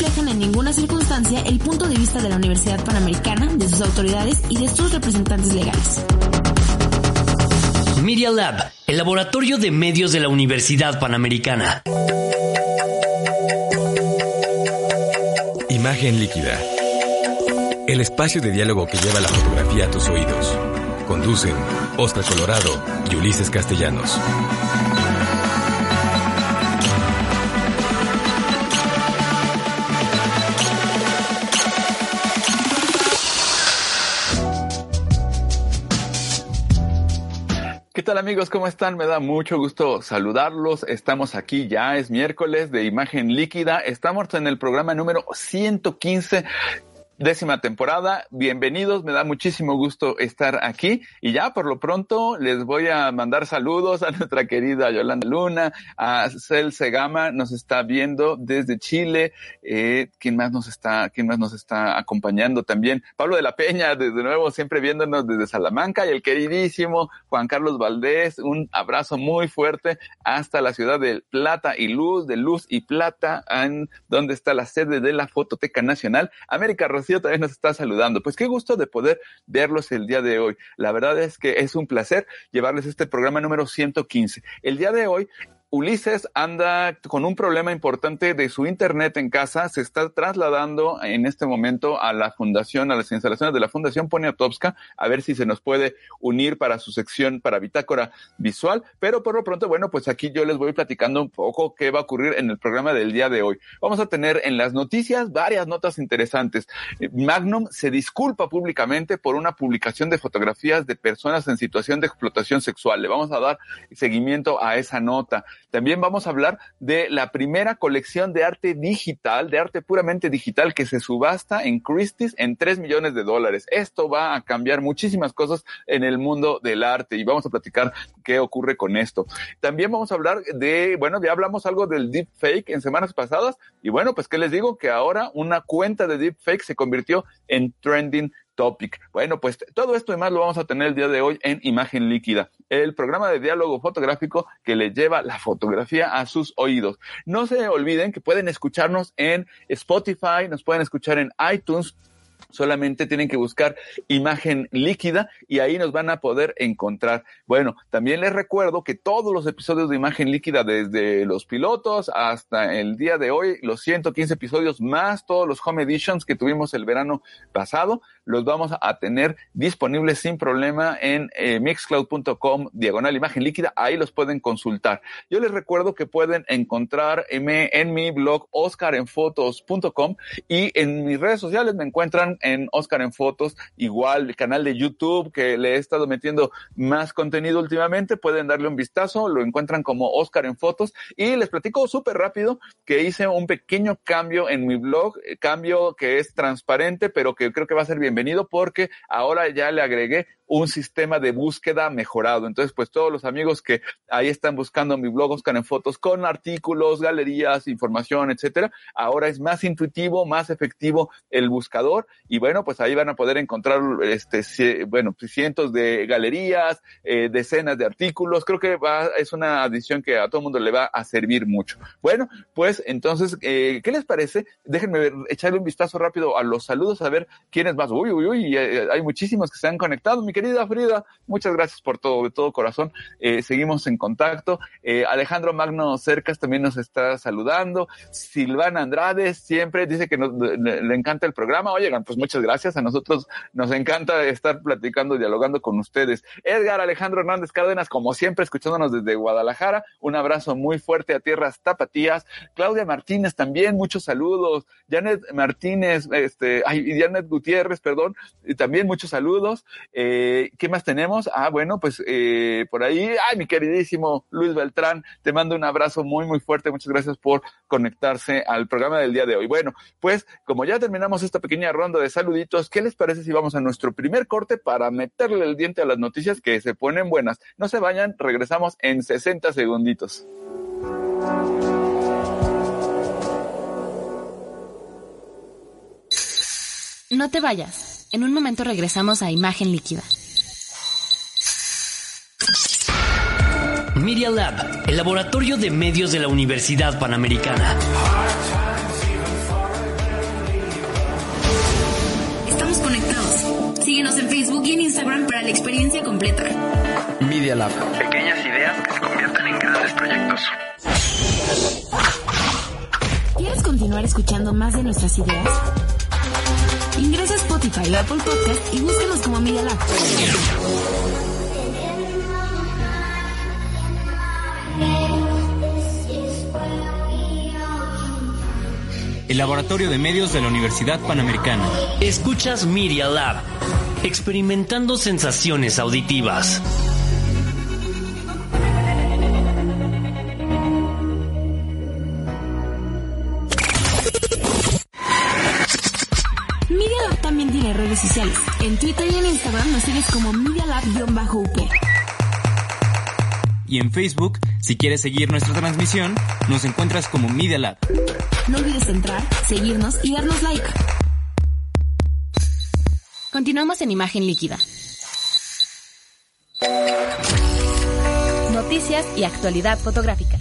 No reflejan en ninguna circunstancia el punto de vista de la Universidad Panamericana, de sus autoridades y de sus representantes legales. Media Lab, el laboratorio de medios de la Universidad Panamericana. Imagen líquida. El espacio de diálogo que lleva la fotografía a tus oídos. Conducen Oscar Colorado y Ulises Castellanos. Tal amigos? ¿Cómo están? Me da mucho gusto saludarlos. Estamos aquí ya, es miércoles de imagen líquida. Estamos en el programa número 115 décima temporada. Bienvenidos, me da muchísimo gusto estar aquí. Y ya por lo pronto les voy a mandar saludos a nuestra querida Yolanda Luna, a Cel Segama, nos está viendo desde Chile. Eh, ¿Quién más nos está, quién más nos está acompañando también? Pablo de la Peña, desde nuevo, siempre viéndonos desde Salamanca. Y el queridísimo Juan Carlos Valdés, un abrazo muy fuerte hasta la ciudad de Plata y Luz, de Luz y Plata, en donde está la sede de la Fototeca Nacional. América Rocío también nos está saludando. Pues qué gusto de poder verlos el día de hoy. La verdad es que es un placer llevarles este programa número 115. El día de hoy Ulises anda con un problema importante de su internet en casa, se está trasladando en este momento a la fundación, a las instalaciones de la Fundación Poniatowska, a ver si se nos puede unir para su sección para bitácora visual, pero por lo pronto, bueno, pues aquí yo les voy platicando un poco qué va a ocurrir en el programa del día de hoy. Vamos a tener en las noticias varias notas interesantes. Magnum se disculpa públicamente por una publicación de fotografías de personas en situación de explotación sexual. Le vamos a dar seguimiento a esa nota. También vamos a hablar de la primera colección de arte digital, de arte puramente digital que se subasta en Christie's en 3 millones de dólares. Esto va a cambiar muchísimas cosas en el mundo del arte y vamos a platicar qué ocurre con esto. También vamos a hablar de, bueno, ya hablamos algo del deepfake en semanas pasadas y bueno, pues qué les digo que ahora una cuenta de deepfake se convirtió en trending Topic. Bueno, pues todo esto y más lo vamos a tener el día de hoy en Imagen Líquida, el programa de diálogo fotográfico que le lleva la fotografía a sus oídos. No se olviden que pueden escucharnos en Spotify, nos pueden escuchar en iTunes, solamente tienen que buscar imagen líquida y ahí nos van a poder encontrar. Bueno, también les recuerdo que todos los episodios de imagen líquida, desde los pilotos hasta el día de hoy, los 115 episodios más todos los home editions que tuvimos el verano pasado, los vamos a tener disponibles sin problema en eh, mixcloud.com diagonal imagen líquida. Ahí los pueden consultar. Yo les recuerdo que pueden encontrar en mi blog oscarenfotos.com y en mis redes sociales me encuentran en Oscar en Fotos, igual el canal de YouTube que le he estado metiendo más contenido últimamente, pueden darle un vistazo, lo encuentran como Oscar en Fotos y les platico súper rápido que hice un pequeño cambio en mi blog, eh, cambio que es transparente, pero que creo que va a ser bienvenido porque ahora ya le agregué un sistema de búsqueda mejorado. Entonces, pues todos los amigos que ahí están buscando mi blog Oscar en Fotos con artículos, galerías, información, etcétera, ahora es más intuitivo, más efectivo el buscador y bueno, pues ahí van a poder encontrar este, bueno, cientos de galerías, eh, decenas de artículos. Creo que va, es una adición que a todo el mundo le va a servir mucho. Bueno, pues entonces, eh, ¿qué les parece? Déjenme echarle un vistazo rápido a los saludos a ver quiénes más. Uy, uy, uy, eh, hay muchísimos que se han conectado. Mi querida Frida, muchas gracias por todo, de todo corazón. Eh, seguimos en contacto. Eh, Alejandro Magno Cercas también nos está saludando. Silvana Andrade siempre dice que nos, le, encanta el programa. Oigan, pues muchas gracias. A nosotros nos encanta estar platicando, dialogando con ustedes. Edgar Alejandro Hernández Cárdenas, como siempre, escuchándonos desde Guadalajara. Un abrazo muy fuerte a tierras tapatías. Claudia Martínez también, muchos saludos. Janet Martínez, este, ay, Janet Gutiérrez, perdón, también muchos saludos. Eh, ¿Qué más tenemos? Ah, bueno, pues eh, por ahí, ay, mi queridísimo Luis Beltrán, te mando un abrazo muy, muy fuerte. Muchas gracias por conectarse al programa del día de hoy. Bueno, pues como ya terminamos esta pequeña ronda de saluditos, ¿qué les parece si vamos a nuestro primer corte para meterle el diente a las noticias que se ponen buenas? No se vayan, regresamos en 60 segunditos. No te vayas. En un momento regresamos a Imagen Líquida. Media Lab, el laboratorio de medios de la Universidad Panamericana. Síguenos en Facebook y en Instagram para la experiencia completa. Media Lab. Pequeñas ideas que se convierten en grandes proyectos. ¿Quieres continuar escuchando más de nuestras ideas? Ingresa a Spotify o Apple Podcast y búscanos como Media Lab. El laboratorio de medios de la Universidad Panamericana. Escuchas Media Lab, experimentando sensaciones auditivas. Media Lab también tiene redes sociales. En Twitter y en Instagram nos sigues como Media Lab-UP. Y en Facebook, si quieres seguir nuestra transmisión, nos encuentras como Media Lab. No olvides entrar, seguirnos y darnos like. Continuamos en Imagen Líquida. Noticias y actualidad fotográfica.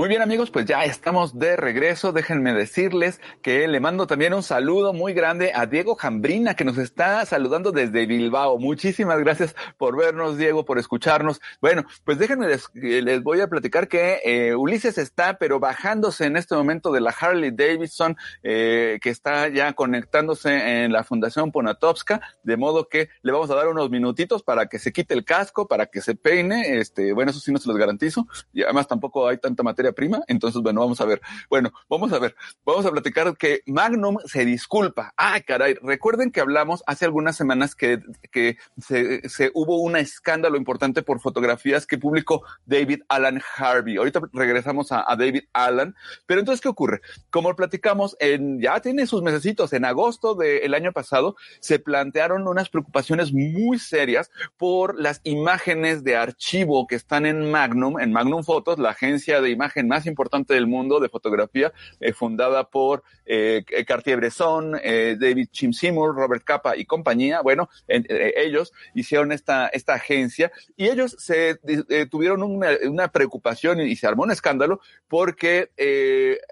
Muy bien amigos, pues ya estamos de regreso. Déjenme decirles que le mando también un saludo muy grande a Diego Jambrina que nos está saludando desde Bilbao. Muchísimas gracias por vernos, Diego, por escucharnos. Bueno, pues déjenme les, les voy a platicar que eh, Ulises está, pero bajándose en este momento de la Harley Davidson, eh, que está ya conectándose en la Fundación Ponatowska, de modo que le vamos a dar unos minutitos para que se quite el casco, para que se peine. Este, bueno, eso sí no se los garantizo. Y además tampoco hay tanta materia prima. Entonces, bueno, vamos a ver. Bueno, vamos a ver. Vamos a platicar que Magnum se disculpa. Ah, caray. Recuerden que hablamos hace algunas semanas que, que se, hubo un escándalo importante por fotografías que publicó David Alan Harvey. Ahorita regresamos a, David Alan. Pero entonces, ¿qué ocurre? Como platicamos, en, ya tiene sus mesecitos. En agosto del año pasado se plantearon unas preocupaciones muy serias por las imágenes de archivo que están en Magnum, en Magnum Fotos, la agencia de imagen más importante del mundo de fotografía, eh, fundada por eh, Cartier-Bresson, eh, David Seymour, Robert Capa y compañía. Bueno, en, eh, ellos hicieron esta, esta agencia y ellos se eh, tuvieron una, preocupación y se armó un escándalo porque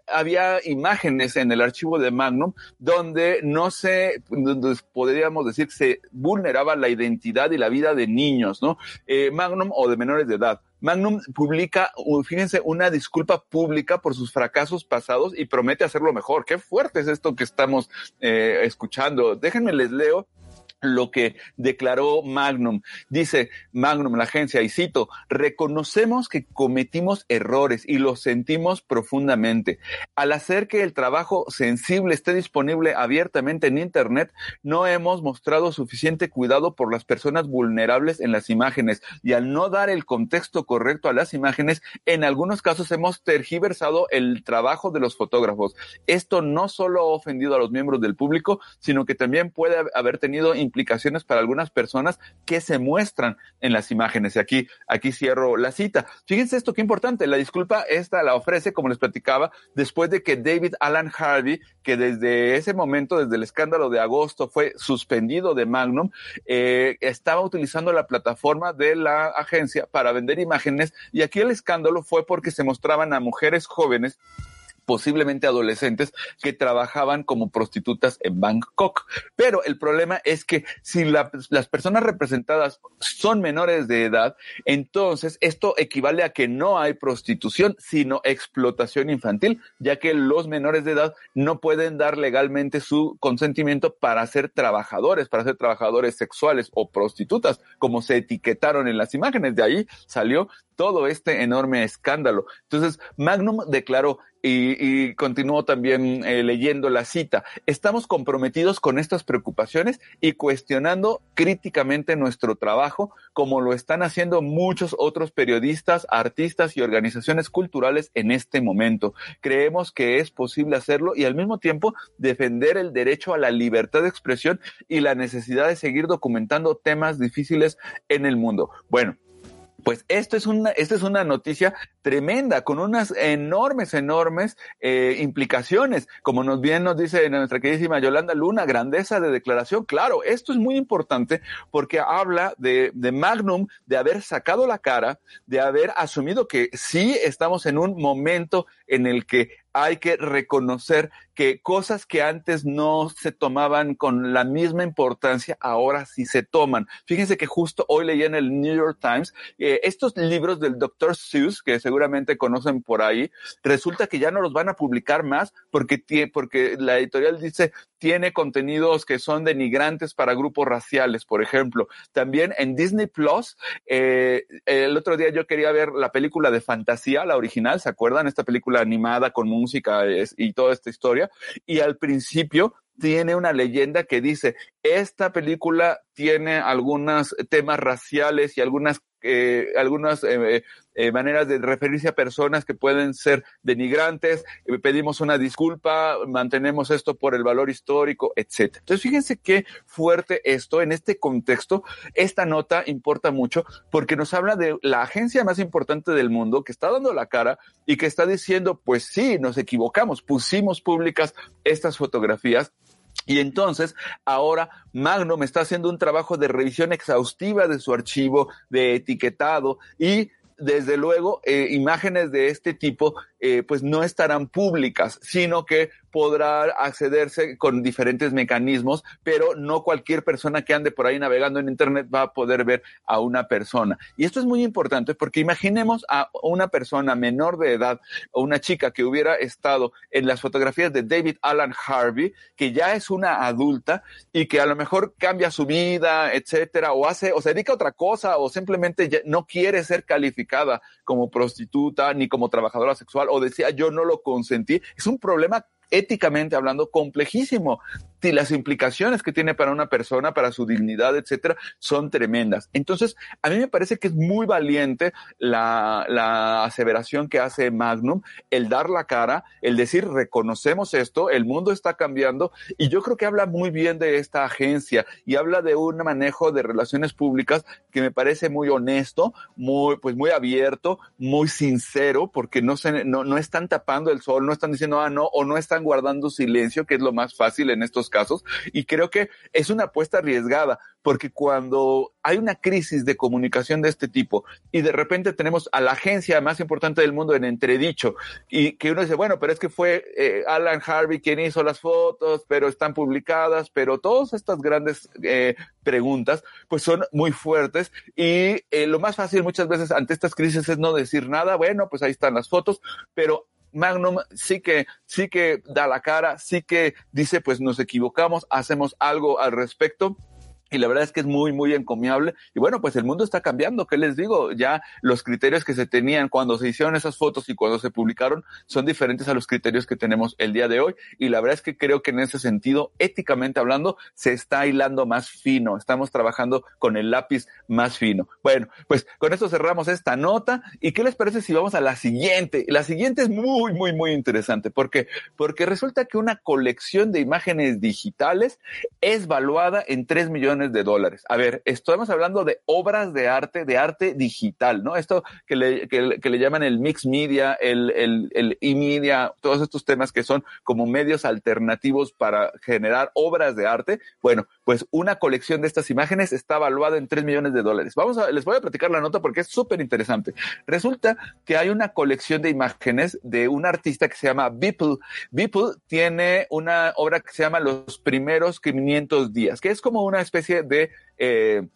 había imágenes en el archivo de Magnum donde no se, donde podríamos decir, se vulneraba la identidad y la vida de niños, ¿no? Magnum o de menores de edad. Magnum publica, fíjense, una disculpa pública por sus fracasos pasados y promete hacerlo mejor. Qué fuerte es esto que estamos eh, escuchando. Déjenme les leo lo que declaró Magnum. Dice Magnum, la agencia, y cito, reconocemos que cometimos errores y los sentimos profundamente. Al hacer que el trabajo sensible esté disponible abiertamente en Internet, no hemos mostrado suficiente cuidado por las personas vulnerables en las imágenes y al no dar el contexto correcto a las imágenes, en algunos casos hemos tergiversado el trabajo de los fotógrafos. Esto no solo ha ofendido a los miembros del público, sino que también puede haber tenido implicaciones para algunas personas que se muestran en las imágenes. Y aquí, aquí cierro la cita. Fíjense esto qué importante. La disculpa esta la ofrece, como les platicaba, después de que David Alan Harvey, que desde ese momento, desde el escándalo de agosto, fue suspendido de Magnum, eh, estaba utilizando la plataforma de la agencia para vender imágenes. Y aquí el escándalo fue porque se mostraban a mujeres jóvenes posiblemente adolescentes que trabajaban como prostitutas en Bangkok. Pero el problema es que si la, las personas representadas son menores de edad, entonces esto equivale a que no hay prostitución, sino explotación infantil, ya que los menores de edad no pueden dar legalmente su consentimiento para ser trabajadores, para ser trabajadores sexuales o prostitutas, como se etiquetaron en las imágenes. De ahí salió todo este enorme escándalo. Entonces, Magnum declaró, y, y continuó también eh, leyendo la cita, estamos comprometidos con estas preocupaciones y cuestionando críticamente nuestro trabajo, como lo están haciendo muchos otros periodistas, artistas y organizaciones culturales en este momento. Creemos que es posible hacerlo y al mismo tiempo defender el derecho a la libertad de expresión y la necesidad de seguir documentando temas difíciles en el mundo. Bueno, pues esto es una, esta es una noticia tremenda, con unas enormes, enormes eh, implicaciones. Como nos bien nos dice nuestra queridísima Yolanda Luna, grandeza de declaración. Claro, esto es muy importante porque habla de, de Magnum, de haber sacado la cara, de haber asumido que sí estamos en un momento en el que hay que reconocer que cosas que antes no se tomaban con la misma importancia, ahora sí se toman. Fíjense que justo hoy leí en el New York Times eh, estos libros del Dr. Seuss, que seguramente conocen por ahí, resulta que ya no los van a publicar más porque, porque la editorial dice tiene contenidos que son denigrantes para grupos raciales, por ejemplo. También en Disney Plus, eh, el otro día yo quería ver la película de fantasía, la original, ¿se acuerdan? Esta película animada con música y toda esta historia. Y al principio tiene una leyenda que dice, esta película tiene algunos temas raciales y algunas eh, algunas eh, eh, maneras de referirse a personas que pueden ser denigrantes, eh, pedimos una disculpa, mantenemos esto por el valor histórico, etc. Entonces, fíjense qué fuerte esto en este contexto. Esta nota importa mucho porque nos habla de la agencia más importante del mundo que está dando la cara y que está diciendo, pues sí, nos equivocamos, pusimos públicas estas fotografías y entonces, ahora Magnum está haciendo un trabajo de revisión exhaustiva de su archivo, de etiquetado y desde luego, eh, imágenes de este tipo eh, pues no estarán públicas, sino que podrá accederse con diferentes mecanismos, pero no cualquier persona que ande por ahí navegando en Internet va a poder ver a una persona. Y esto es muy importante porque imaginemos a una persona menor de edad o una chica que hubiera estado en las fotografías de David Alan Harvey, que ya es una adulta y que a lo mejor cambia su vida, etcétera, o hace, o se dedica a otra cosa, o simplemente no quiere ser calificada como prostituta ni como trabajadora sexual o decía yo no lo consentí, es un problema éticamente hablando complejísimo y las implicaciones que tiene para una persona, para su dignidad, etcétera, son tremendas. Entonces, a mí me parece que es muy valiente la, la aseveración que hace Magnum, el dar la cara, el decir reconocemos esto, el mundo está cambiando, y yo creo que habla muy bien de esta agencia y habla de un manejo de relaciones públicas que me parece muy honesto, muy, pues muy abierto, muy sincero, porque no se, no, no están tapando el sol, no están diciendo, ah, no, o no están guardando silencio, que es lo más fácil en estos casos. Y creo que es una apuesta arriesgada, porque cuando hay una crisis de comunicación de este tipo y de repente tenemos a la agencia más importante del mundo en entredicho y que uno dice, bueno, pero es que fue eh, Alan Harvey quien hizo las fotos, pero están publicadas, pero todas estas grandes eh, preguntas pues son muy fuertes y eh, lo más fácil muchas veces ante estas crisis es no decir nada, bueno, pues ahí están las fotos, pero Magnum sí que, sí que da la cara, sí que dice, pues nos equivocamos, hacemos algo al respecto y la verdad es que es muy, muy encomiable. Y bueno, pues el mundo está cambiando. ¿Qué les digo? Ya los criterios que se tenían cuando se hicieron esas fotos y cuando se publicaron son diferentes a los criterios que tenemos el día de hoy. Y la verdad es que creo que en ese sentido, éticamente hablando, se está hilando más fino. Estamos trabajando con el lápiz más fino. Bueno, pues con esto cerramos esta nota. ¿Y qué les parece si vamos a la siguiente? La siguiente es muy, muy, muy interesante. ¿Por qué? Porque resulta que una colección de imágenes digitales es valuada en 3 millones de dólares. A ver, estamos hablando de obras de arte, de arte digital, ¿no? Esto que le, que, le llaman el mix media, el, el, el e-media, todos estos temas que son como medios alternativos para generar obras de arte. Bueno, pues una colección de estas imágenes está evaluada en 3 millones de dólares. Vamos a, les voy a platicar la nota porque es súper interesante. Resulta que hay una colección de imágenes de un artista que se llama Beeple. Beeple tiene una obra que se llama Los primeros 500 días, que es como una especie de... Eh,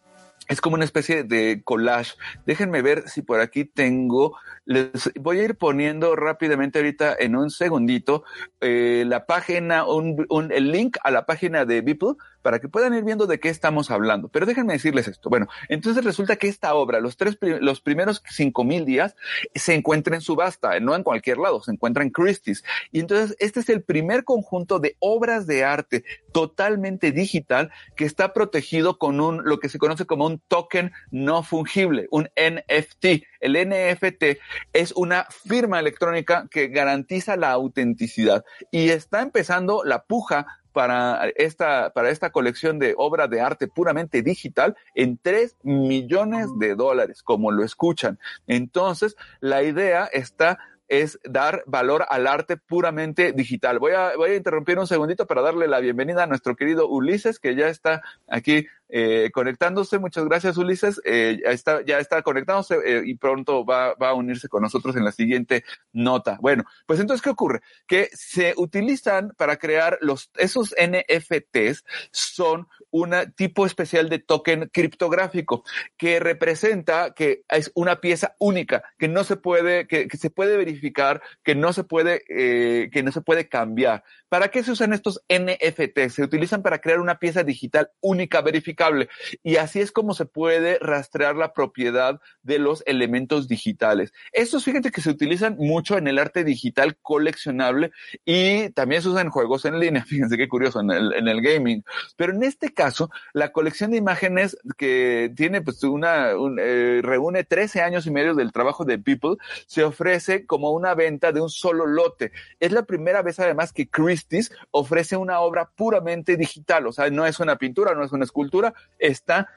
es como una especie de collage. Déjenme ver si por aquí tengo. Les voy a ir poniendo rápidamente ahorita en un segundito eh, la página, un, un, el link a la página de Beeple para que puedan ir viendo de qué estamos hablando. Pero déjenme decirles esto. Bueno, entonces resulta que esta obra, los tres, los primeros cinco mil días, se encuentra en subasta, no en cualquier lado, se encuentra en Christie's. Y entonces este es el primer conjunto de obras de arte totalmente digital que está protegido con un, lo que se conoce como un token no fungible, un NFT. El NFT es una firma electrónica que garantiza la autenticidad y está empezando la puja para esta, para esta colección de obra de arte puramente digital en 3 millones de dólares, como lo escuchan. Entonces, la idea está es dar valor al arte puramente digital. Voy a, voy a interrumpir un segundito para darle la bienvenida a nuestro querido Ulises, que ya está aquí eh, conectándose. Muchas gracias, Ulises. Eh, ya, está, ya está conectándose eh, y pronto va, va a unirse con nosotros en la siguiente nota. Bueno, pues entonces, ¿qué ocurre? Que se utilizan para crear los, esos NFTs son un tipo especial de token criptográfico que representa que es una pieza única, que no se puede, que, se puede verificar, que no se puede, eh, que no se puede cambiar. ¿Para qué se usan estos NFTs? Se utilizan para crear una pieza digital única, verificable. Y así es como se puede rastrear la propiedad de los elementos digitales. Estos, fíjate que se utilizan mucho en el arte digital coleccionable y también se usan en juegos en línea. Fíjense qué curioso, en el, gaming. Pero en este caso, la colección de imágenes que tiene, pues, una, un, eh, reúne 13 años y medio del trabajo de People, se ofrece como una venta de un solo lote. Es la primera vez, además, que Christie's ofrece una obra puramente digital. O sea, no es una pintura, no es una escultura, está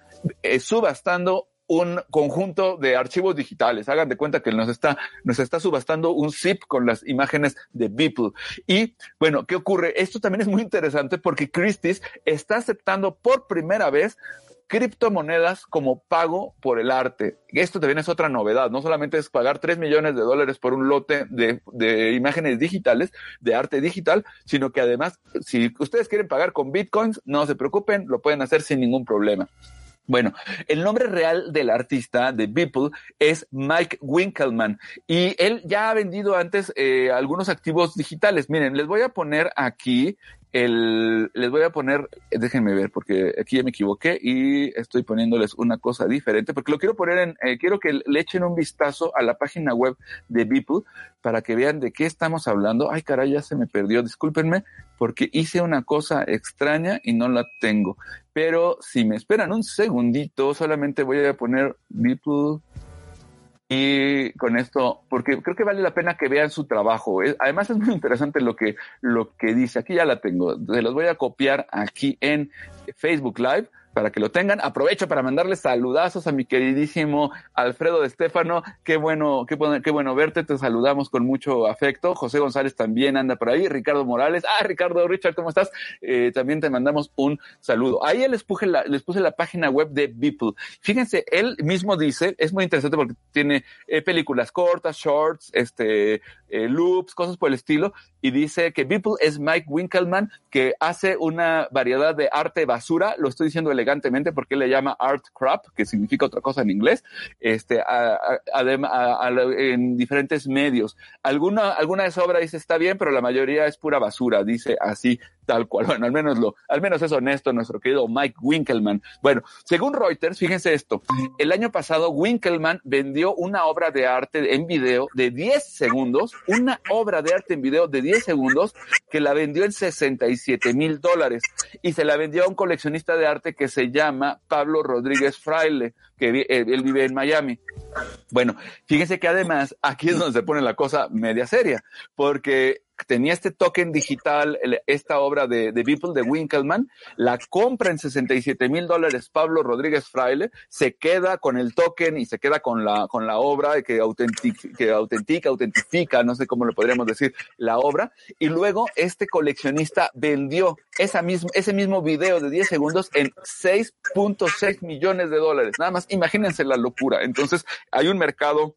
eh, subastando un conjunto de archivos digitales. Hagan de cuenta que nos está, nos está subastando un zip con las imágenes de Beeple. Y bueno, ¿qué ocurre? Esto también es muy interesante porque Christie's está aceptando por primera vez criptomonedas como pago por el arte. Esto también es otra novedad. No solamente es pagar 3 millones de dólares por un lote de, imágenes digitales, de arte digital, sino que además, si ustedes quieren pagar con bitcoins, no se preocupen, lo pueden hacer sin ningún problema. Bueno, el nombre real del artista de Beeple es Mike Winkelman y él ya ha vendido antes eh, algunos activos digitales. Miren, les voy a poner aquí el, les voy a poner, déjenme ver, porque aquí ya me equivoqué y estoy poniéndoles una cosa diferente, porque lo quiero poner en, eh, quiero que le echen un vistazo a la página web de Beeple para que vean de qué estamos hablando. Ay, caray, ya se me perdió, discúlpenme, porque hice una cosa extraña y no la tengo. Pero si me esperan un segundito, solamente voy a poner Beeple y con esto, porque creo que vale la pena que vean su trabajo. Además es muy interesante lo que, lo que dice. Aquí ya la tengo. Se los voy a copiar aquí en Facebook Live para que lo tengan. Aprovecho para mandarles saludazos a mi queridísimo Alfredo de Estefano. Qué bueno, qué qué bueno verte. Te saludamos con mucho afecto. José González también anda por ahí. Ricardo Morales. Ah, Ricardo, Richard, ¿cómo estás? Eh, también te mandamos un saludo. Ahí les puse la, les puse la página web de Beeple. Fíjense, él mismo dice, es muy interesante porque tiene eh, películas cortas, shorts, este, eh, loops, cosas por el estilo. Y dice que Beeple es Mike Winkelman, que hace una variedad de arte basura. Lo estoy diciendo elegantemente porque le llama art crap, que significa otra cosa en inglés, este, además en diferentes medios. Alguna, alguna de esa obra dice está bien, pero la mayoría es pura basura, dice así, tal cual. Bueno, al menos lo, al menos es honesto nuestro querido Mike Winkelman. Bueno, según Reuters, fíjense esto, el año pasado Winkelman vendió una obra de arte en video de 10 segundos, una obra de arte en video de 10 segundos que la vendió en 67 mil dólares y se la vendió a un coleccionista de arte que se llama Pablo Rodríguez Fraile, que él vive en Miami. Bueno, fíjense que además aquí es donde se pone la cosa media seria, porque tenía este token digital, esta obra de, de Beeple de Winkelmann, la compra en 67 mil dólares Pablo Rodríguez Fraile, se queda con el token y se queda con la, con la obra que, que autentica, autentifica, no sé cómo le podríamos decir, la obra, y luego este coleccionista vendió esa misma, ese mismo video de 10 segundos en 6.6 millones de dólares. Nada más, imagínense la locura. Entonces, hay un mercado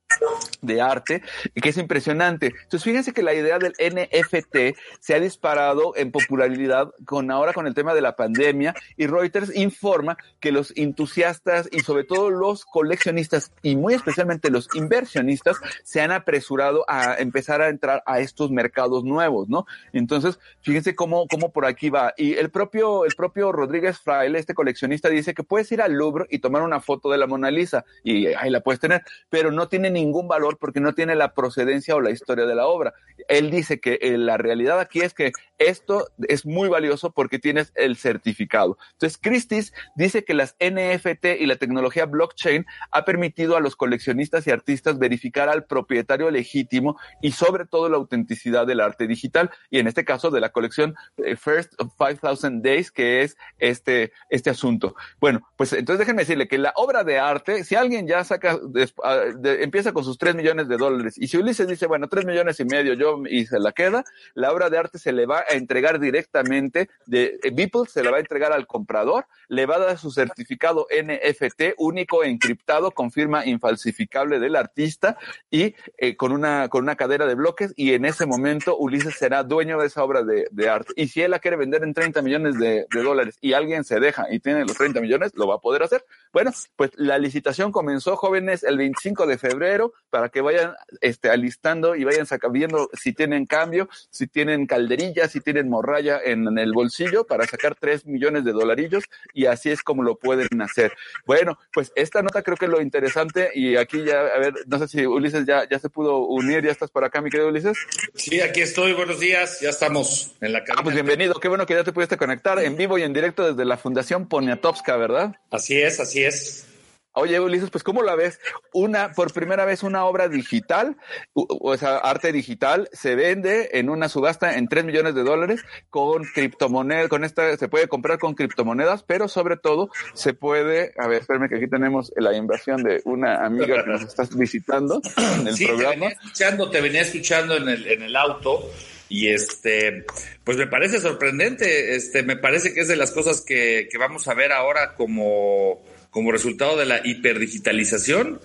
de arte que es impresionante. Entonces, fíjense que la idea del NFT se ha disparado en popularidad con ahora con el tema de la pandemia y Reuters informa que los entusiastas y sobre todo los coleccionistas y muy especialmente los inversionistas se han apresurado a empezar a entrar a estos mercados nuevos, ¿no? Entonces, fíjense cómo, cómo por aquí va. Y el propio, el propio Rodríguez Fraile, este coleccionista, dice que puedes ir al Louvre y tomar una foto de la Mona Lisa y ahí la puedes tener, pero no tiene ningún valor porque no tiene la procedencia o la historia de la obra. Él dice que eh, la realidad aquí es que esto es muy valioso porque tienes el certificado. Entonces, Christie's dice que las NFT y la tecnología blockchain ha permitido a los coleccionistas y artistas verificar al propietario legítimo y sobre todo la autenticidad del arte digital y en este caso de la colección eh, First 5000 Days, que es este, este asunto. Bueno, pues entonces déjenme decirle que la obra de arte, si alguien ya saca, ah, empieza con sus 3 millones de dólares y si Ulises dice, bueno, 3 millones y medio yo y se la queda, la obra de arte se le va a entregar directamente de eh, Beeple, se la va a entregar al comprador, le va a dar su certificado NFT único encriptado con firma infalsificable del artista y eh, con una con una cadera de bloques y en ese momento Ulises será dueño de esa obra de, de arte. Y si él la quiere vender en 30 millones de, de, dólares y alguien se deja y tiene los 30 millones, lo va a poder hacer. Bueno, pues la licitación comenzó, jóvenes, el 25 de febrero para que vayan este, alistando y vayan viendo si tienen cambio, si tienen calderilla, si tienen morralla en, en el bolsillo para sacar 3 millones de dolarillos y así es como lo pueden hacer. Bueno, pues esta nota creo que es lo interesante y aquí ya, a ver, no sé si Ulises ya, ya se pudo unir, ya estás por acá, mi querido Ulises. Sí, aquí estoy, buenos días, ya estamos en la cabina. Ah, pues bienvenido, qué bueno que ya te pudiste conectar en vivo y en directo desde la Fundación Poniatowska, ¿verdad? Así es, así es. Oye, Ulises, pues ¿cómo la ves? Una, por primera vez una obra digital, o, sea, arte digital, se vende en una subasta en 3 millones de dólares con criptomonedas, con esta, se puede comprar con criptomonedas, pero sobre todo se puede, a ver, espérame que aquí tenemos la inversión de una amiga que nos estás visitando en el sí, programa. Te venía escuchando, te venía escuchando en el, en el auto y este, pues me parece sorprendente, este, me parece que es de las cosas que, que vamos a ver ahora como como resultado de la hiperdigitalización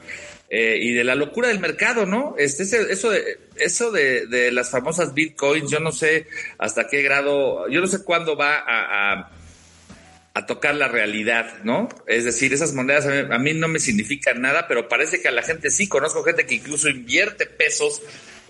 eh, y de la locura del mercado, ¿no? Este, eso de, eso de, de, las famosas bitcoins, yo no sé hasta qué grado, yo no sé cuándo va a, a, tocar la realidad, ¿no? Es decir, esas monedas a a mí no me significan nada, pero parece que a la gente sí, conozco gente que incluso invierte pesos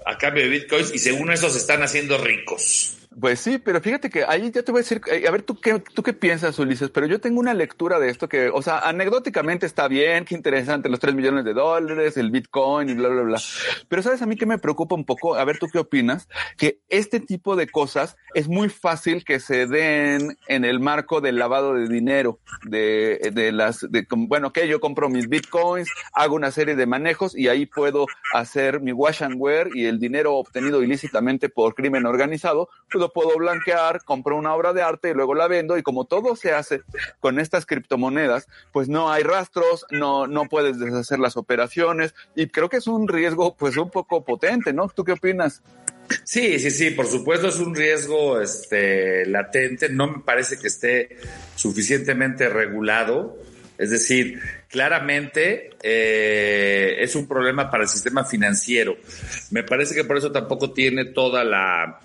a cambio de bitcoins y según eso se están haciendo ricos. Pues sí, pero fíjate que ahí ya te voy a decir, a ver, ¿tú qué, tú qué piensas, Ulises? Pero yo tengo una lectura de esto que, o sea, anecdóticamente está bien, qué interesante, los 3 millones de dólares, el Bitcoin y bla, bla, bla. Pero sabes, a mí que me preocupa un poco, a ver, ¿tú qué opinas? Que este tipo de cosas es muy fácil que se den en el marco del lavado de dinero, de, de las, de, bueno, que yo compro mis Bitcoins, hago una serie de manejos y ahí puedo hacer mi wash and wear y el dinero obtenido ilícitamente por crimen organizado, pues puedo blanquear, compro una obra de arte y luego la vendo y como todo se hace con estas criptomonedas, pues no hay rastros, no, no puedes deshacer las operaciones y creo que es un riesgo pues un poco potente, ¿no? ¿Tú qué opinas? Sí, sí, sí, por supuesto es un riesgo este, latente, no me parece que esté suficientemente regulado. Es decir, claramente eh, es un problema para el sistema financiero. Me parece que por eso tampoco tiene toda la,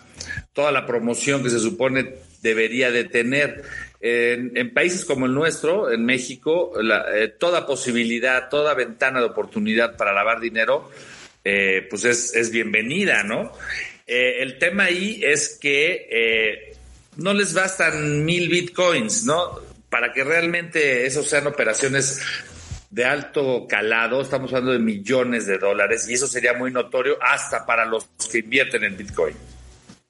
toda la promoción que se supone debería de tener. En, en países como el nuestro, en México, la, eh, toda posibilidad, toda ventana de oportunidad para lavar dinero, eh, pues es, es, bienvenida, ¿no? Eh, el tema ahí es que no les bastan mil bitcoins, ¿no? Para que realmente esos sean operaciones de alto calado, estamos hablando de millones de dólares y eso sería muy notorio hasta para los que invierten en bitcoin.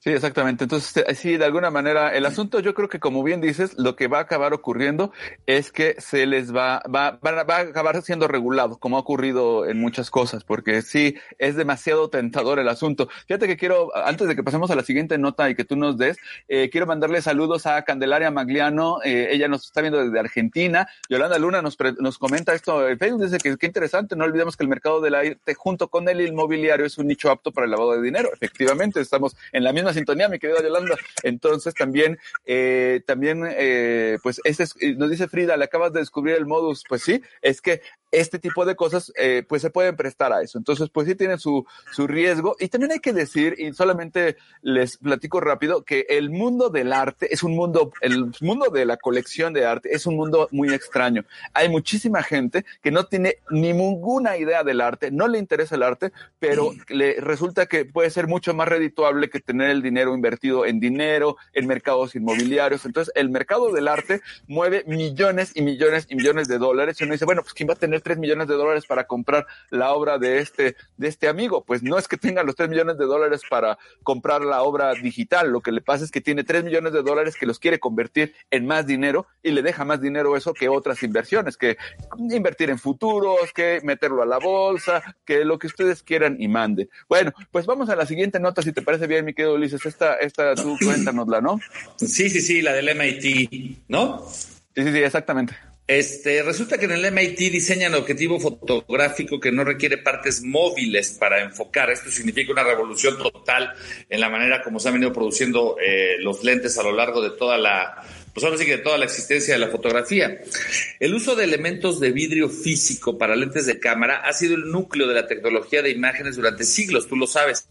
Sí, exactamente. Entonces, eh, sí, de alguna manera, el asunto, yo creo que como bien dices, lo que va a acabar ocurriendo es que se les va, va, va, va a acabar siendo regulado, como ha ocurrido en muchas cosas, porque sí, es demasiado tentador el asunto. Fíjate que quiero, antes de que pasemos a la siguiente nota y que tú nos des, eh, quiero mandarle saludos a Candelaria Magliano, eh, ella nos está viendo desde Argentina, Yolanda Luna nos, nos comenta esto en Facebook, dice que qué interesante, no olvidemos que el mercado del aire junto con el inmobiliario es un nicho apto para el lavado de dinero. Efectivamente, estamos en la misma sintonía, mi querida Yolanda. Entonces también, eh, también, eh, pues este es, nos dice Frida, le acabas de descubrir el modus. Pues sí, es que este tipo de cosas, eh, pues se pueden prestar a eso. Entonces, pues sí tiene su, su riesgo. Y también hay que decir, y solamente les platico rápido, que el mundo del arte es un mundo, el mundo de la colección de arte es un mundo muy extraño. Hay muchísima gente que no tiene ni ninguna idea del arte, no le interesa el arte, pero le resulta que puede ser mucho más redituable que tener el dinero invertido en dinero, en mercados inmobiliarios. Entonces, el mercado del arte mueve millones y millones y millones de dólares. Y uno dice, bueno, pues ¿quién va a tener 3 millones de dólares para comprar la obra de este, de este amigo. Pues no es que tenga los 3 millones de dólares para comprar la obra digital. Lo que le pasa es que tiene 3 millones de dólares que los quiere convertir en más dinero y le deja más dinero eso que otras inversiones, que invertir en futuros, que meterlo a la bolsa, que lo que ustedes quieran y manden. Bueno, pues vamos a la siguiente nota, si te parece bien, mi querido Ulises. Esta, esta tú cuéntanosla, ¿no? Sí, sí, sí, la del MIT, ¿no? Sí, sí, sí, exactamente. Este, resulta que en el MIT diseñan objetivo fotográfico que no requiere partes móviles para enfocar. Esto significa una revolución total en la manera como se han venido produciendo eh, los lentes a lo largo de toda la, pues ahora sí que de toda la existencia de la fotografía. El uso de elementos de vidrio físico para lentes de cámara ha sido el núcleo de la tecnología de imágenes durante siglos, tú lo sabes.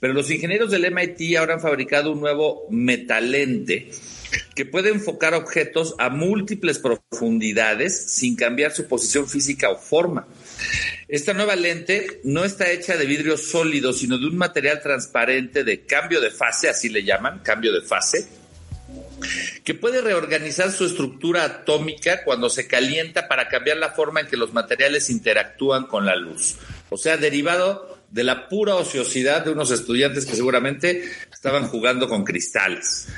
Pero los ingenieros del MIT ahora han fabricado un nuevo metalente que puede enfocar objetos a múltiples profundidades sin cambiar su posición física o forma. Esta nueva lente no está hecha de vidrio sólido, sino de un material transparente de cambio de fase, así le llaman, cambio de fase, que puede reorganizar su estructura atómica cuando se calienta para cambiar la forma en que los materiales interactúan con la luz. O sea, derivado de la pura ociosidad de unos estudiantes que seguramente estaban jugando con cristales.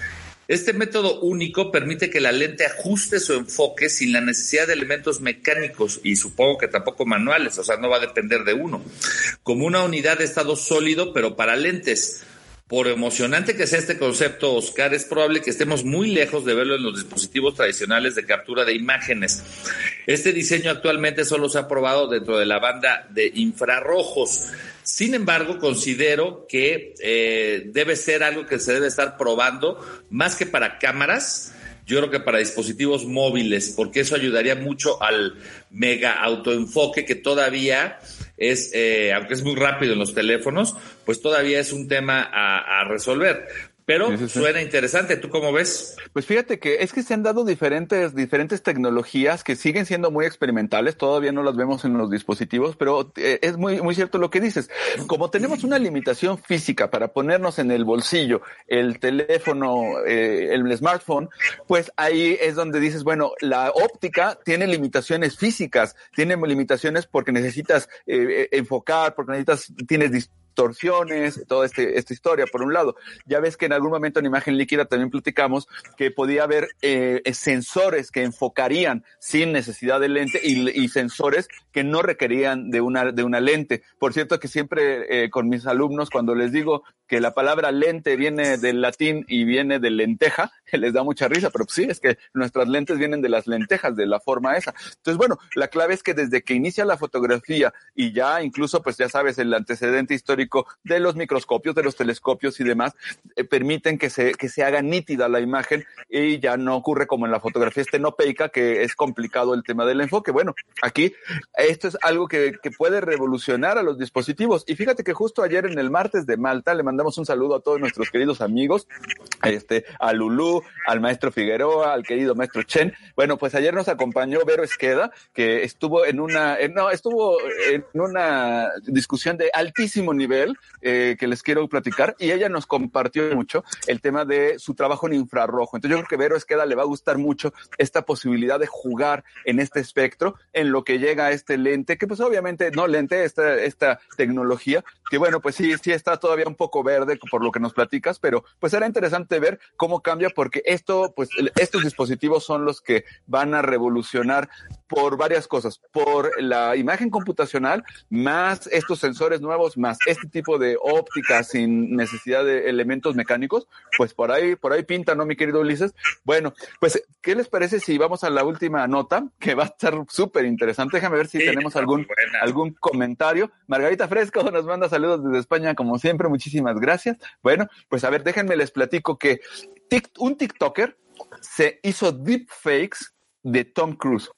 Este método único permite que la lente ajuste su enfoque sin la necesidad de elementos mecánicos y supongo que tampoco manuales, o sea, no va a depender de uno, como una unidad de estado sólido, pero para lentes. Por emocionante que sea este concepto, Oscar, es probable que estemos muy lejos de verlo en los dispositivos tradicionales de captura de imágenes. Este diseño actualmente solo se ha probado dentro de la banda de infrarrojos. Sin embargo, considero que eh, debe ser algo que se debe estar probando más que para cámaras. Yo creo que para dispositivos móviles, porque eso ayudaría mucho al mega autoenfoque que todavía es, eh, aunque es muy rápido en los teléfonos, pues todavía es un tema a, a resolver. Pero suena interesante, ¿tú cómo ves? Pues fíjate que es que se han dado diferentes, diferentes tecnologías que siguen siendo muy experimentales, todavía no las vemos en los dispositivos, pero eh, es muy, muy cierto lo que dices. Como tenemos una limitación física para ponernos en el bolsillo el teléfono, eh, el smartphone, pues ahí es donde dices, bueno, la óptica tiene limitaciones físicas, tiene limitaciones porque necesitas eh, enfocar, porque necesitas, tienes distorsiones, toda este, esta historia, por un lado. Ya ves que en algún momento en imagen líquida también platicamos que podía haber eh, sensores que enfocarían sin necesidad de lente y, y, sensores que no requerían de una, de una lente. Por cierto que siempre eh, con mis alumnos, cuando les digo que la palabra lente viene del latín y viene de lenteja, les da mucha risa, pero sí, es que nuestras lentes vienen de las lentejas, de la forma esa. Entonces, bueno, la clave es que desde que inicia la fotografía y ya incluso, pues ya sabes, el antecedente histórico de los microscopios, de los telescopios y demás, eh, permiten que se, que se haga nítida la imagen y ya no ocurre como en la fotografía estenopeica, que es complicado el tema del enfoque. Bueno, aquí esto es algo que, que puede revolucionar a los dispositivos. Y fíjate que justo ayer en el martes de Malta le mandamos un saludo a todos nuestros queridos amigos este, a Lulú, al maestro Figueroa, al querido maestro Chen. Bueno, pues ayer nos acompañó Vero Esqueda, que estuvo en una, no, estuvo en una discusión de altísimo nivel eh, que les quiero platicar y ella nos compartió mucho el tema de su trabajo en infrarrojo. Entonces yo creo que Vero Esqueda le va a gustar mucho esta posibilidad de jugar en este espectro, en lo que llega a este lente, que pues obviamente no lente, esta, esta tecnología, que bueno, pues sí, sí está todavía un poco verde por lo que nos platicas, pero pues era interesante ver cómo cambia porque esto, pues estos dispositivos son los que van a revolucionar por varias cosas, por la imagen computacional, más estos sensores nuevos, más este tipo de óptica sin necesidad de elementos mecánicos, pues por ahí, por ahí pinta, ¿no, mi querido Ulises? Bueno, pues, ¿qué les parece si vamos a la última nota, que va a estar súper interesante? Déjame ver si tenemos algún, algún comentario. Margarita Fresco nos manda saludos desde España, como siempre, muchísimas gracias. Bueno, pues a ver, déjenme les platico que un TikToker se hizo deepfakes de Tom Cruise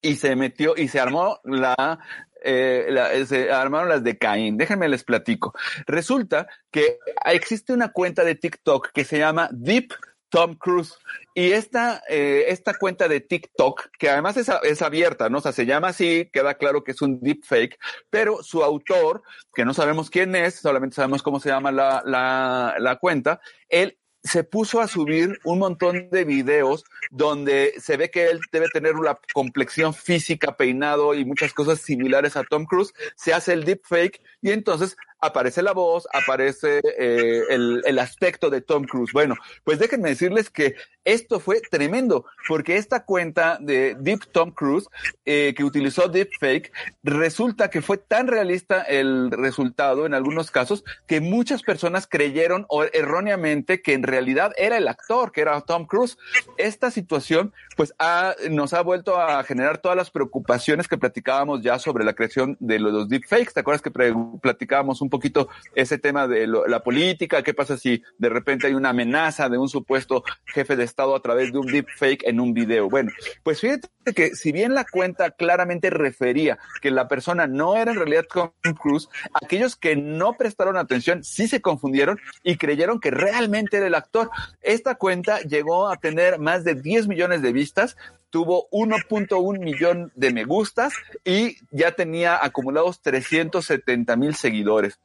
y se metió y se armó la, eh, se armaron las de Caín. Déjenme les platico. Resulta que existe una cuenta de TikTok que se llama Deep Tom Cruise. Y esta, eh, esta cuenta de TikTok, que además es, es, abierta, ¿no? O se llama así, queda claro que es un deepfake, pero su autor, que no sabemos quién es, solamente sabemos cómo se llama la, la, la cuenta, él se puso a subir un montón de videos donde se ve que él debe tener una complexión física, peinado y muchas cosas similares a Tom Cruise. Se hace el deepfake y entonces aparece la voz, aparece eh, el, el, aspecto de Tom Cruise. Bueno, pues déjenme decirles que esto fue tremendo, porque esta cuenta de Deep Tom Cruise, eh, que utilizó Deepfake, resulta que fue tan realista el resultado en algunos casos que muchas personas creyeron erróneamente que en realidad era el actor, que era Tom Cruise. Esta situación, pues, ha, nos ha vuelto a generar todas las preocupaciones que platicábamos ya sobre la creación de los deepfakes. ¿Te acuerdas que platicábamos un un poquito ese tema de la política, qué pasa si de repente hay una amenaza de un supuesto jefe de Estado a través de un deepfake en un video. Bueno, pues fíjate que si bien la cuenta claramente refería que la persona no era en realidad Tom Cruise, aquellos que no prestaron atención sí se confundieron y creyeron que realmente era el actor. Esta cuenta llegó a tener más de 10 millones de vistas, tuvo 1.1 millón de me gustas y ya tenía acumulados 370 mil seguidores.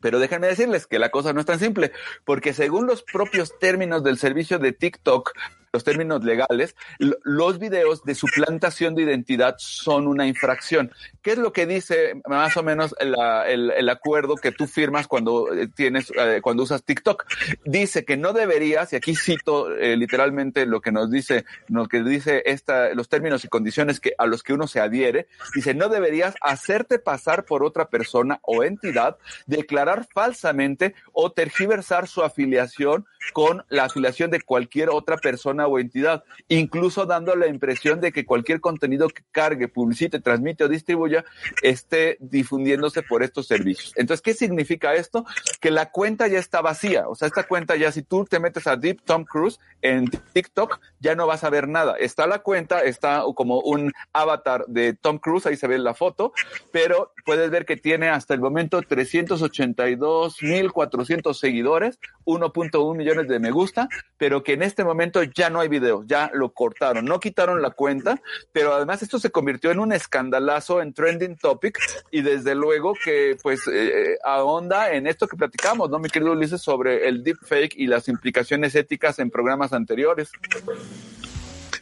Pero déjenme decirles que la cosa no es tan simple, porque según los propios términos del servicio de TikTok, los términos legales, los videos de suplantación de identidad son una infracción. ¿Qué es lo que dice más o menos el, acuerdo que tú firmas cuando eh, tienes, eh, cuando usas TikTok? Dice que no deberías, y aquí cito eh, literalmente lo que nos dice, lo que dice esta, los términos y condiciones que, a los que uno se adhiere, dice, no deberías hacerte pasar por otra persona o entidad, declarar falsamente o tergiversar su afiliación con la afiliación de cualquier otra persona o entidad, incluso dando la impresión de que cualquier contenido que cargue, publicite, transmite o distribuya esté difundiéndose por estos servicios. Entonces, ¿qué significa esto? Que la cuenta ya está vacía. O sea, esta cuenta ya, si tú te metes a Deep Tom Cruise en TikTok, ya no vas a ver nada. Está la cuenta, está como un avatar de Tom Cruise, ahí se ve la foto, pero puedes ver que tiene hasta el momento 382.400 seguidores, 1.1 millones de me gusta, pero que en este momento ya no hay videos, ya lo cortaron, no quitaron la cuenta, pero además esto se convirtió en un escandalazo en trending topic y desde luego que pues eh, ahonda en esto que platicamos, ¿no, mi querido Ulises, sobre el deepfake y las implicaciones éticas en programas anteriores?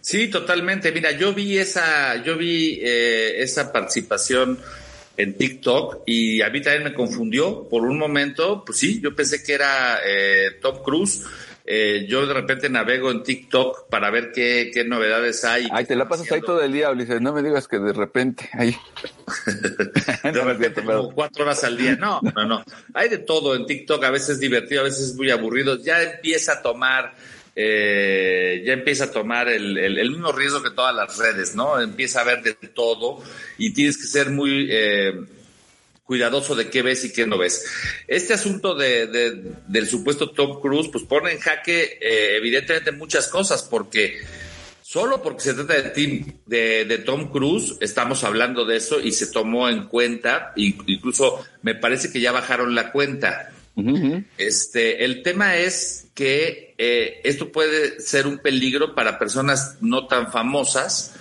Sí, totalmente. Mira, yo vi esa, yo vi eh, esa participación en TikTok y a mí también me confundió por un momento. Pues sí, yo pensé que era eh, Tom Cruise eh, yo de repente navego en TikTok para ver qué, qué novedades hay. Ay, te la pasas ahí todo el día, Ulises. No me digas que de repente ahí. de repente, como cuatro horas al día. No, no, no. Hay de todo en TikTok. A veces es divertido, a veces es muy aburrido. Ya empieza a tomar. Eh, ya empieza a tomar el, el, mismo riesgo que todas las redes, ¿no? Empieza a ver de todo y tienes que ser muy eh, cuidadoso de qué ves y qué no ves. Este asunto de, del supuesto Tom Cruise, pues pone en jaque eh, evidentemente muchas cosas, porque solo porque se trata de, de, Tom Cruise, estamos hablando de eso y se tomó en cuenta, incluso me parece que ya bajaron la cuenta. Este, el tema es que eh, esto puede ser un peligro para personas no tan famosas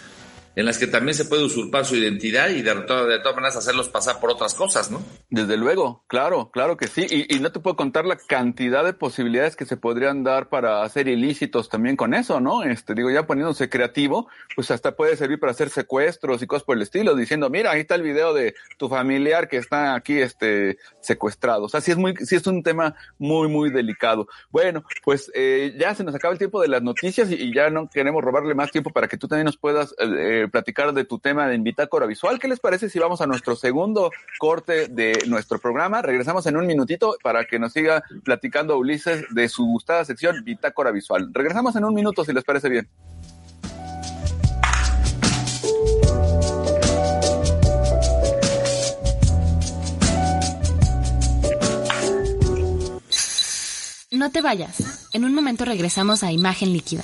en las que también se puede usurpar su identidad y de, de todas maneras hacerlos pasar por otras cosas, ¿no? Desde luego, claro, claro que sí. Y, no te puedo contar la cantidad de posibilidades que se podrían dar para hacer ilícitos también con eso, ¿no? Este, digo, ya poniéndose creativo, pues hasta puede servir para hacer secuestros y cosas por el estilo, diciendo, mira, ahí está el video de tu familiar que está aquí, este, secuestrado. O sea, sí es muy, sí es un tema muy, muy delicado. Bueno, pues eh, ya se nos acaba el tiempo de las noticias y, y, ya no queremos robarle más tiempo para que tú también nos puedas eh, platicar de tu tema de Bitácora Visual. ¿Qué les parece si vamos a nuestro segundo corte de nuestro programa? Regresamos en un minutito para que nos siga platicando Ulises de su gustada sección Bitácora Visual. Regresamos en un minuto si les parece bien. No te vayas. En un momento regresamos a Imagen Líquida.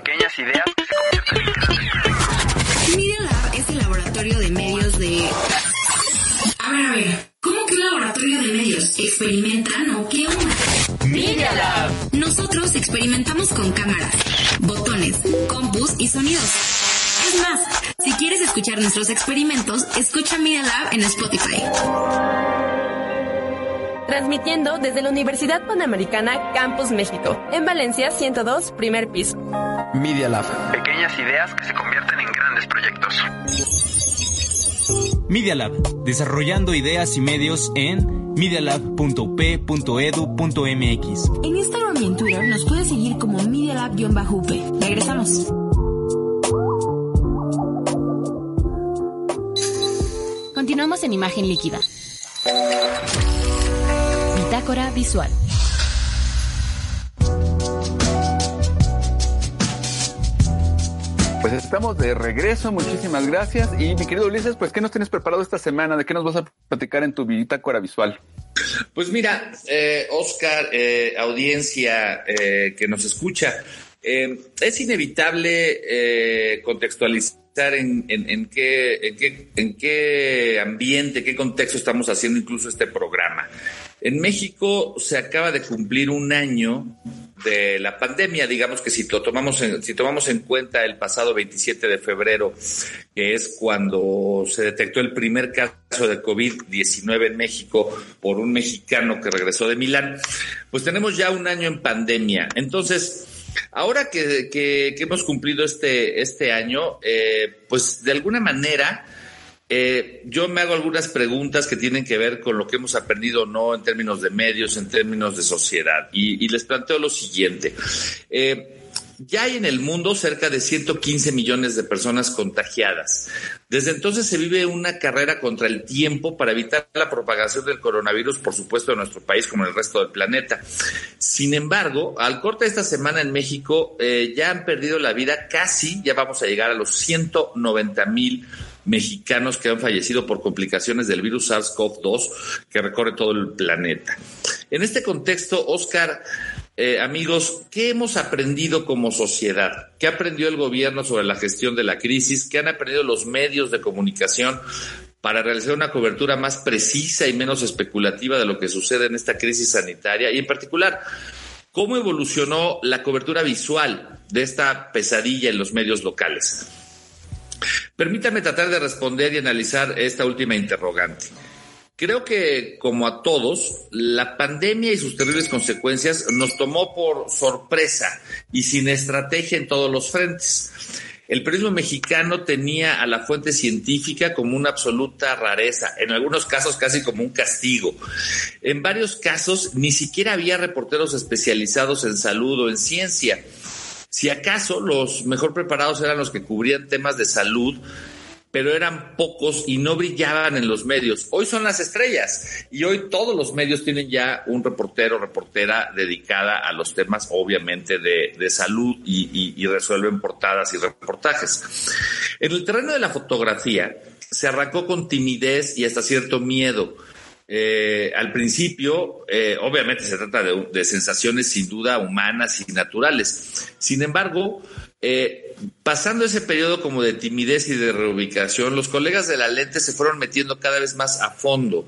¿Experimentan o qué onda? Media Lab. Nosotros experimentamos con cámaras, botones, compus y sonidos. Es más, si quieres escuchar nuestros experimentos, escucha Media Lab en Spotify. Transmitiendo desde la Universidad Panamericana Campus México, en Valencia 102, primer piso. Media Lab. Pequeñas ideas que se convierten en grandes proyectos. Media Lab, desarrollando ideas y medios en medialab.up.edu.mx. En Instagram y en Twitter nos puedes seguir como Media Lab-UP. Regresamos. Continuamos en imagen líquida. Bitácora visual. Pues estamos de regreso, muchísimas gracias. Y mi querido Ulises, pues, ¿qué nos tienes preparado esta semana? ¿De qué nos vas a platicar en tu bitácora visual? Pues mira, eh, Oscar, eh, audiencia eh, que nos escucha, es inevitable contextualizar en, en, en, qué, en, qué, en qué ambiente, qué contexto estamos haciendo incluso este programa. En México se acaba de cumplir un año de la pandemia, digamos que si lo tomamos en, si tomamos en cuenta el pasado 27 de febrero, que es cuando se detectó el primer caso de COVID-19 en México por un mexicano que regresó de Milán, pues tenemos ya un año en pandemia. Entonces, ahora que, hemos cumplido este, este año, eh, pues de alguna manera, eh, yo me hago algunas preguntas que tienen que ver con lo que hemos aprendido o no en términos de medios, en términos de sociedad. Y, les planteo lo siguiente. Eh, ya hay en el mundo cerca de 115 millones de personas contagiadas. Desde entonces se vive una carrera contra el tiempo para evitar la propagación del coronavirus, por supuesto, en nuestro país como en el resto del planeta. Sin embargo, al corte de esta semana en México eh, ya han perdido la vida casi, ya vamos a llegar a los 190 mil mexicanos que han fallecido por complicaciones del virus SARS-CoV-2 que recorre todo el planeta. En este contexto, Oscar, eh, amigos, ¿qué hemos aprendido como sociedad? ¿Qué aprendió el gobierno sobre la gestión de la crisis? ¿Qué han aprendido los medios de comunicación para realizar una cobertura más precisa y menos especulativa de lo que sucede en esta crisis sanitaria? Y en particular, ¿cómo evolucionó la cobertura visual de esta pesadilla en los medios locales? Permítame tratar de responder y analizar esta última interrogante. Creo que, como a todos, la pandemia y sus terribles consecuencias nos tomó por sorpresa y sin estrategia en todos los frentes. El periodismo mexicano tenía a la fuente científica como una absoluta rareza, en algunos casos casi como un castigo. En varios casos ni siquiera había reporteros especializados en salud o en ciencia. Si acaso los mejor preparados eran los que cubrían temas de salud pero eran pocos y no brillaban en los medios. Hoy son las estrellas y hoy todos los medios tienen ya un reportero, reportera dedicada a los temas, obviamente, de, salud y, y resuelven portadas y reportajes. En el terreno de la fotografía, se arrancó con timidez y hasta cierto miedo. Eh, al principio, eh, obviamente se trata de, sensaciones sin duda humanas y naturales. Sin embargo, eh, pasando ese periodo como de timidez y de reubicación, los colegas de la lente se fueron metiendo cada vez más a fondo.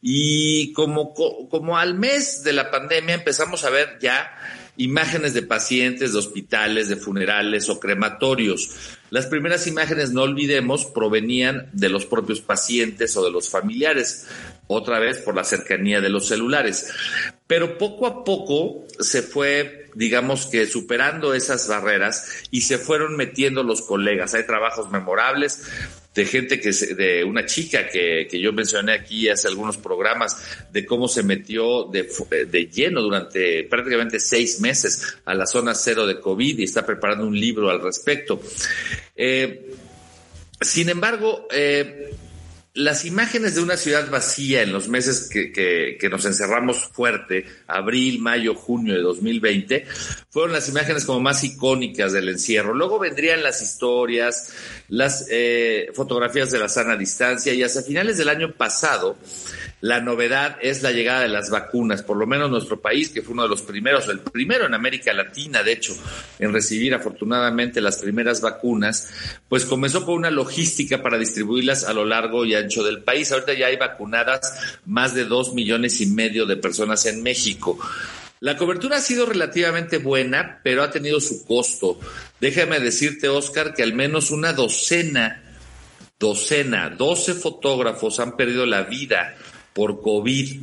Y como, como al mes de la pandemia empezamos a ver ya imágenes de pacientes de hospitales, de funerales o crematorios. Las primeras imágenes, no olvidemos, provenían de los propios pacientes o de los familiares, otra vez por la cercanía de los celulares. Pero poco a poco se fue, digamos que superando esas barreras y se fueron metiendo los colegas. Hay trabajos memorables, de gente que de una chica que, que, yo mencioné aquí hace algunos programas, de cómo se metió de, de, lleno durante prácticamente seis meses a la zona cero de COVID y está preparando un libro al respecto. Eh, sin embargo, eh, las imágenes de una ciudad vacía en los meses que, nos encerramos fuerte, abril, mayo, junio de 2020, fueron las imágenes como más icónicas del encierro. Luego vendrían las historias, las eh, fotografías de la sana distancia y hasta finales del año pasado la novedad es la llegada de las vacunas, por lo menos nuestro país, que fue uno de los primeros, el primero en América Latina, de hecho, en recibir afortunadamente las primeras vacunas, pues comenzó con una logística para distribuirlas a lo largo y ancho del país. Ahorita ya hay vacunadas más de dos millones y medio de personas en México. La cobertura ha sido relativamente buena, pero ha tenido su costo. Déjame decirte, Oscar, que al menos una docena, docena, doce fotógrafos han perdido la vida por COVID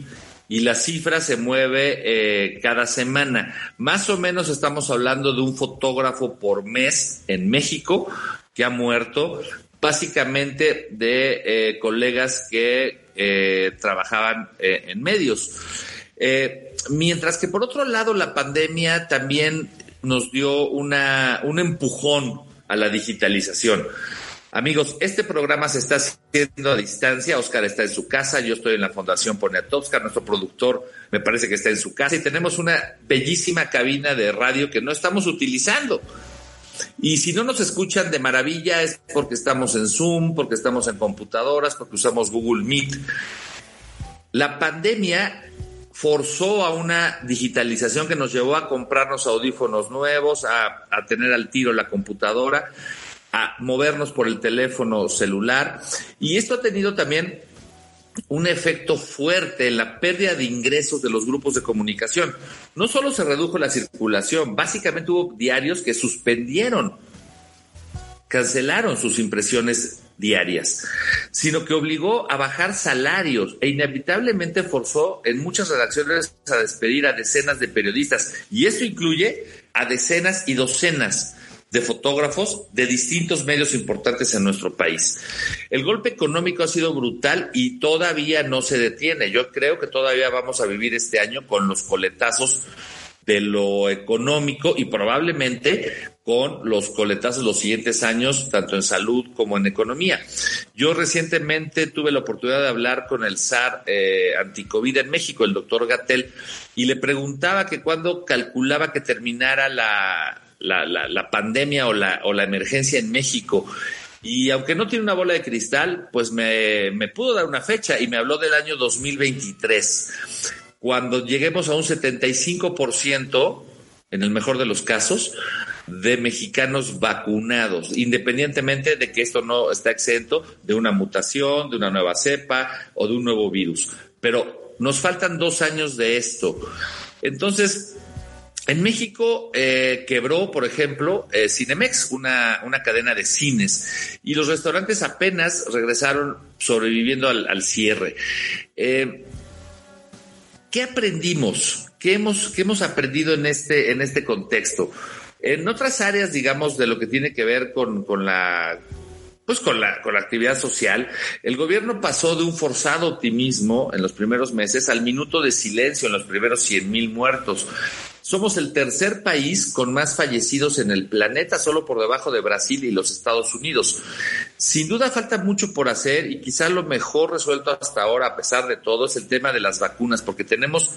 y la cifra se mueve eh, cada semana. Más o menos estamos hablando de un fotógrafo por mes en México que ha muerto, básicamente de eh, colegas que eh, trabajaban en medios. mientras que por otro lado la pandemia también nos dio una, un empujón a la digitalización. Amigos, este programa se está haciendo a distancia. Oscar está en su casa, yo estoy en la Fundación Poniatowska, nuestro productor me parece que está en su casa y tenemos una bellísima cabina de radio que no estamos utilizando. Y si no nos escuchan de maravilla es porque estamos en Zoom, porque estamos en computadoras, porque usamos Google Meet. La pandemia forzó a una digitalización que nos llevó a comprarnos audífonos nuevos, a, a tener al tiro la computadora a movernos por el teléfono celular. Y esto ha tenido también un efecto fuerte en la pérdida de ingresos de los grupos de comunicación. No solo se redujo la circulación, básicamente hubo diarios que suspendieron, cancelaron sus impresiones diarias, sino que obligó a bajar salarios e inevitablemente forzó en muchas redacciones a despedir a decenas de periodistas. Y esto incluye a decenas y docenas de fotógrafos de distintos medios importantes en nuestro país. El golpe económico ha sido brutal y todavía no se detiene. Yo creo que todavía vamos a vivir este año con los coletazos de lo económico y probablemente con los coletazos los siguientes años, tanto en salud como en economía. Yo recientemente tuve la oportunidad de hablar con el SAR eh, anticovid en México, el doctor Gatel, y le preguntaba que cuando calculaba que terminara la, la, la, pandemia o la, o la emergencia en México. Y aunque no tiene una bola de cristal, pues me, me pudo dar una fecha y me habló del año 2023. Cuando lleguemos a un 75%, en el mejor de los casos, de mexicanos vacunados, independientemente de que esto no está exento de una mutación, de una nueva cepa o de un nuevo virus. Pero nos faltan dos años de esto. Entonces, en México eh, quebró, por ejemplo, eh, Cinemex, una, una, cadena de cines, y los restaurantes apenas regresaron sobreviviendo al, cierre. Eh, ¿Qué aprendimos? ¿Qué hemos, ¿Qué hemos aprendido en este, en este contexto? En otras áreas, digamos, de lo que tiene que ver con, con la pues con la, con la actividad social, el gobierno pasó de un forzado optimismo en los primeros meses al minuto de silencio en los primeros 100 mil muertos somos el tercer país con más fallecidos en el planeta, solo por debajo de Brasil y los Estados Unidos. Sin duda falta mucho por hacer y quizá lo mejor resuelto hasta ahora, a pesar de todo, es el tema de las vacunas, porque tenemos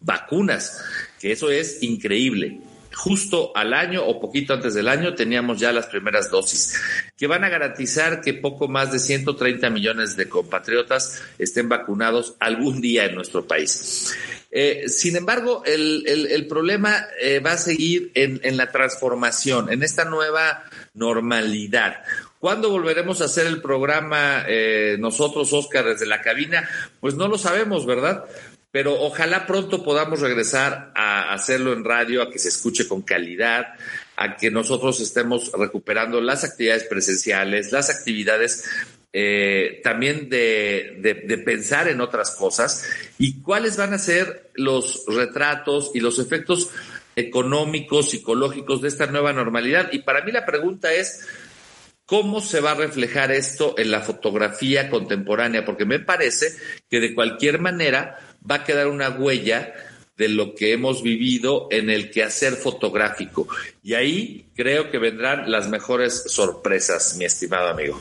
vacunas, que eso es increíble justo al año o poquito antes del año teníamos ya las primeras dosis, que van a garantizar que poco más de 130 millones de compatriotas estén vacunados algún día en nuestro país. Eh, sin embargo, el, problema eh, va a seguir en, la transformación, en esta nueva normalidad. ¿Cuándo volveremos a hacer el programa eh, nosotros, Oscar, desde la cabina? Pues no lo sabemos, ¿verdad? Pero ojalá pronto podamos regresar a hacerlo en radio, a que se escuche con calidad, a que nosotros estemos recuperando las actividades presenciales, las actividades eh, también de, pensar en otras cosas y cuáles van a ser los retratos y los efectos económicos, psicológicos de esta nueva normalidad. Y para mí la pregunta es, ¿cómo se va a reflejar esto en la fotografía contemporánea? Porque me parece que de cualquier manera va a quedar una huella de lo que hemos vivido en el quehacer fotográfico. Y ahí creo que vendrán las mejores sorpresas, mi estimado amigo.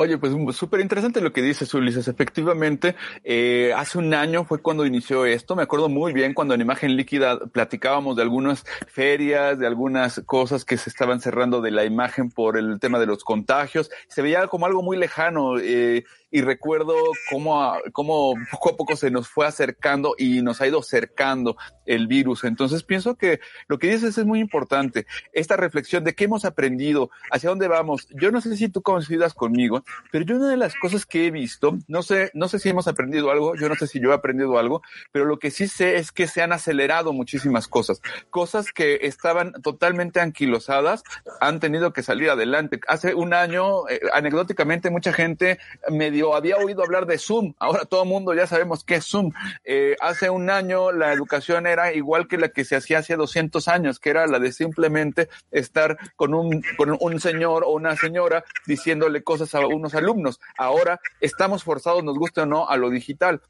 Oye, pues súper interesante lo que dices, Ulises. Efectivamente, eh, hace un año fue cuando inició esto. Me acuerdo muy bien cuando en Imagen Líquida platicábamos de algunas ferias, de algunas cosas que se estaban cerrando de la imagen por el tema de los contagios. Se veía como algo muy lejano. Eh, y recuerdo cómo, cómo poco a poco se nos fue acercando y nos ha ido cercando el virus. Entonces pienso que lo que dices es muy importante. Esta reflexión de qué hemos aprendido, hacia dónde vamos. Yo no sé si tú coincidas conmigo, pero yo una de las cosas que he visto, no sé, no sé si hemos aprendido algo, yo no sé si yo he aprendido algo, pero lo que sí sé es que se han acelerado muchísimas cosas. Cosas que estaban totalmente anquilosadas han tenido que salir adelante. Hace un año, eh, anecdóticamente, mucha gente me había oído hablar de Zoom, ahora todo el mundo ya sabemos qué es Zoom. Eh, hace un año la educación era igual que la que se hacía hace 200 años, que era la de simplemente estar con un, con un señor o una señora diciéndole cosas a unos alumnos. Ahora estamos forzados, nos guste o no, a lo digital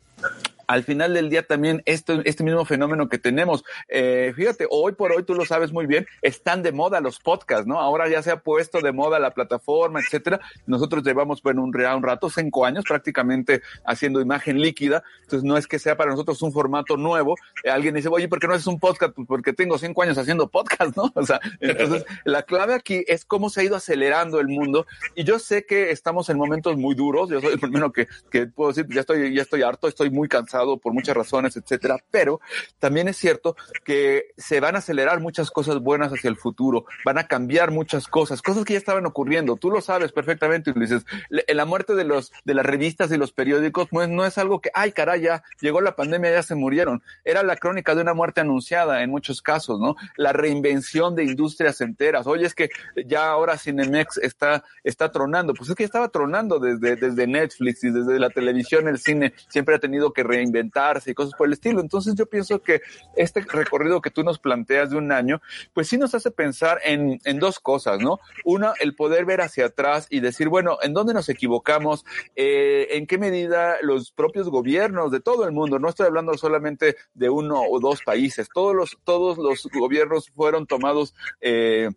al final del día también este, este mismo fenómeno que tenemos. Eh, fíjate, hoy por hoy tú lo sabes muy bien, están de moda los podcasts, ¿no? Ahora ya se ha puesto de moda la plataforma, etcétera. Nosotros llevamos, bueno, un, un rato, cinco años prácticamente haciendo imagen líquida. Entonces no es que sea para nosotros un formato nuevo. Eh, alguien dice, oye, ¿por qué no es un podcast? Pues porque tengo cinco años haciendo podcast, ¿no? O sea, entonces la clave aquí es cómo se ha ido acelerando el mundo. Y yo sé que estamos en momentos muy duros. Yo soy el primero que, que puedo decir, ya estoy, ya estoy harto, estoy muy cansado por muchas razones, etcétera, pero también es cierto que se van a acelerar muchas cosas buenas hacia el futuro, van a cambiar muchas cosas, cosas que ya estaban ocurriendo. Tú lo sabes perfectamente, Ulises. La muerte de los de las revistas y los periódicos no es, no es algo que, ay, caray, ya llegó la pandemia, ya se murieron. Era la crónica de una muerte anunciada en muchos casos, ¿no? La reinvención de industrias enteras. Oye, es que ya ahora Cinemex está, está tronando. Pues es que estaba tronando desde, desde Netflix y desde la televisión, el cine siempre ha tenido que reinventar inventarse y cosas por el estilo. Entonces yo pienso que este recorrido que tú nos planteas de un año, pues sí nos hace pensar en, en dos cosas, ¿no? Una, el poder ver hacia atrás y decir, bueno, ¿en dónde nos equivocamos? Eh, ¿En qué medida los propios gobiernos de todo el mundo, no estoy hablando solamente de uno o dos países, todos los, todos los gobiernos fueron tomados eh,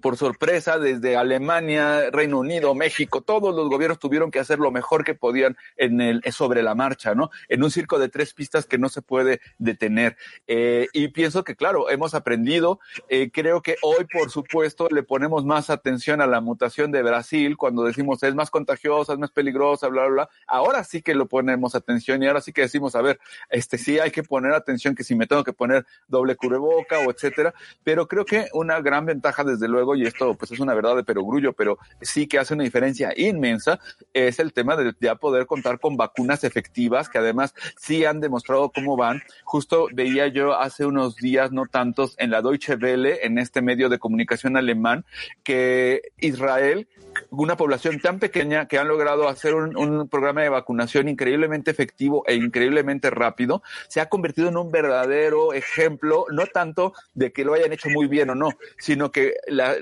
por sorpresa desde Alemania, Reino Unido, México, todos los gobiernos tuvieron que hacer lo mejor que podían en el sobre la marcha, ¿no? En un circo de tres pistas que no se puede detener. Eh, y pienso que, claro, hemos aprendido. Eh, creo que hoy, por supuesto, le ponemos más atención a la mutación de Brasil cuando decimos es más contagiosa, es más peligrosa, bla, bla, bla. Ahora sí que lo ponemos atención y ahora sí que decimos, a ver, este sí hay que poner atención que si me tengo que poner doble cubreboca o etcétera. Pero creo que una gran ventaja desde luego, y esto pues es una verdad de perogrullo, pero sí que hace una diferencia inmensa, es el tema de ya poder contar con vacunas efectivas que además sí han demostrado cómo van. Justo veía yo hace unos días, no tantos, en la Deutsche Welle, en este medio de comunicación alemán, que Israel una población tan pequeña que han logrado hacer un, programa de vacunación increíblemente efectivo e increíblemente rápido, se ha convertido en un verdadero ejemplo, no tanto de que lo hayan hecho muy bien o no, sino que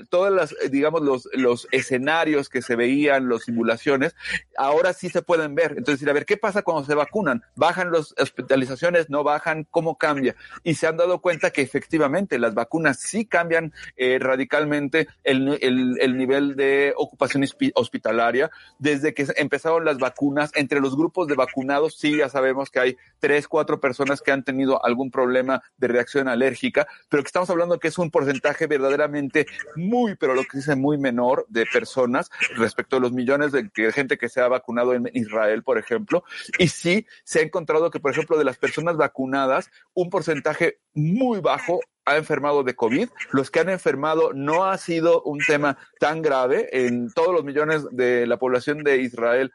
todas las, digamos, los, los escenarios que se veían, las simulaciones, ahora sí se pueden ver. Entonces, a ver, ¿qué pasa cuando se vacunan? ¿Bajan las hospitalizaciones? ¿No bajan? ¿Cómo cambia? Y se han dado cuenta que efectivamente las vacunas sí cambian eh, radicalmente el, el nivel de ocupación hospitalaria. Desde que empezaron las vacunas, entre los grupos de vacunados, sí, ya sabemos que hay tres, cuatro personas que han tenido algún problema de reacción alérgica, pero que estamos hablando que es un porcentaje verdaderamente muy, pero lo que dice muy menor de personas respecto a los millones de gente que se ha vacunado en Israel, por ejemplo. Y sí, se ha encontrado que, por ejemplo, de las personas vacunadas, un porcentaje muy bajo ha enfermado de COVID. Los que han enfermado no ha sido un tema tan grave. En todos los millones de la población de Israel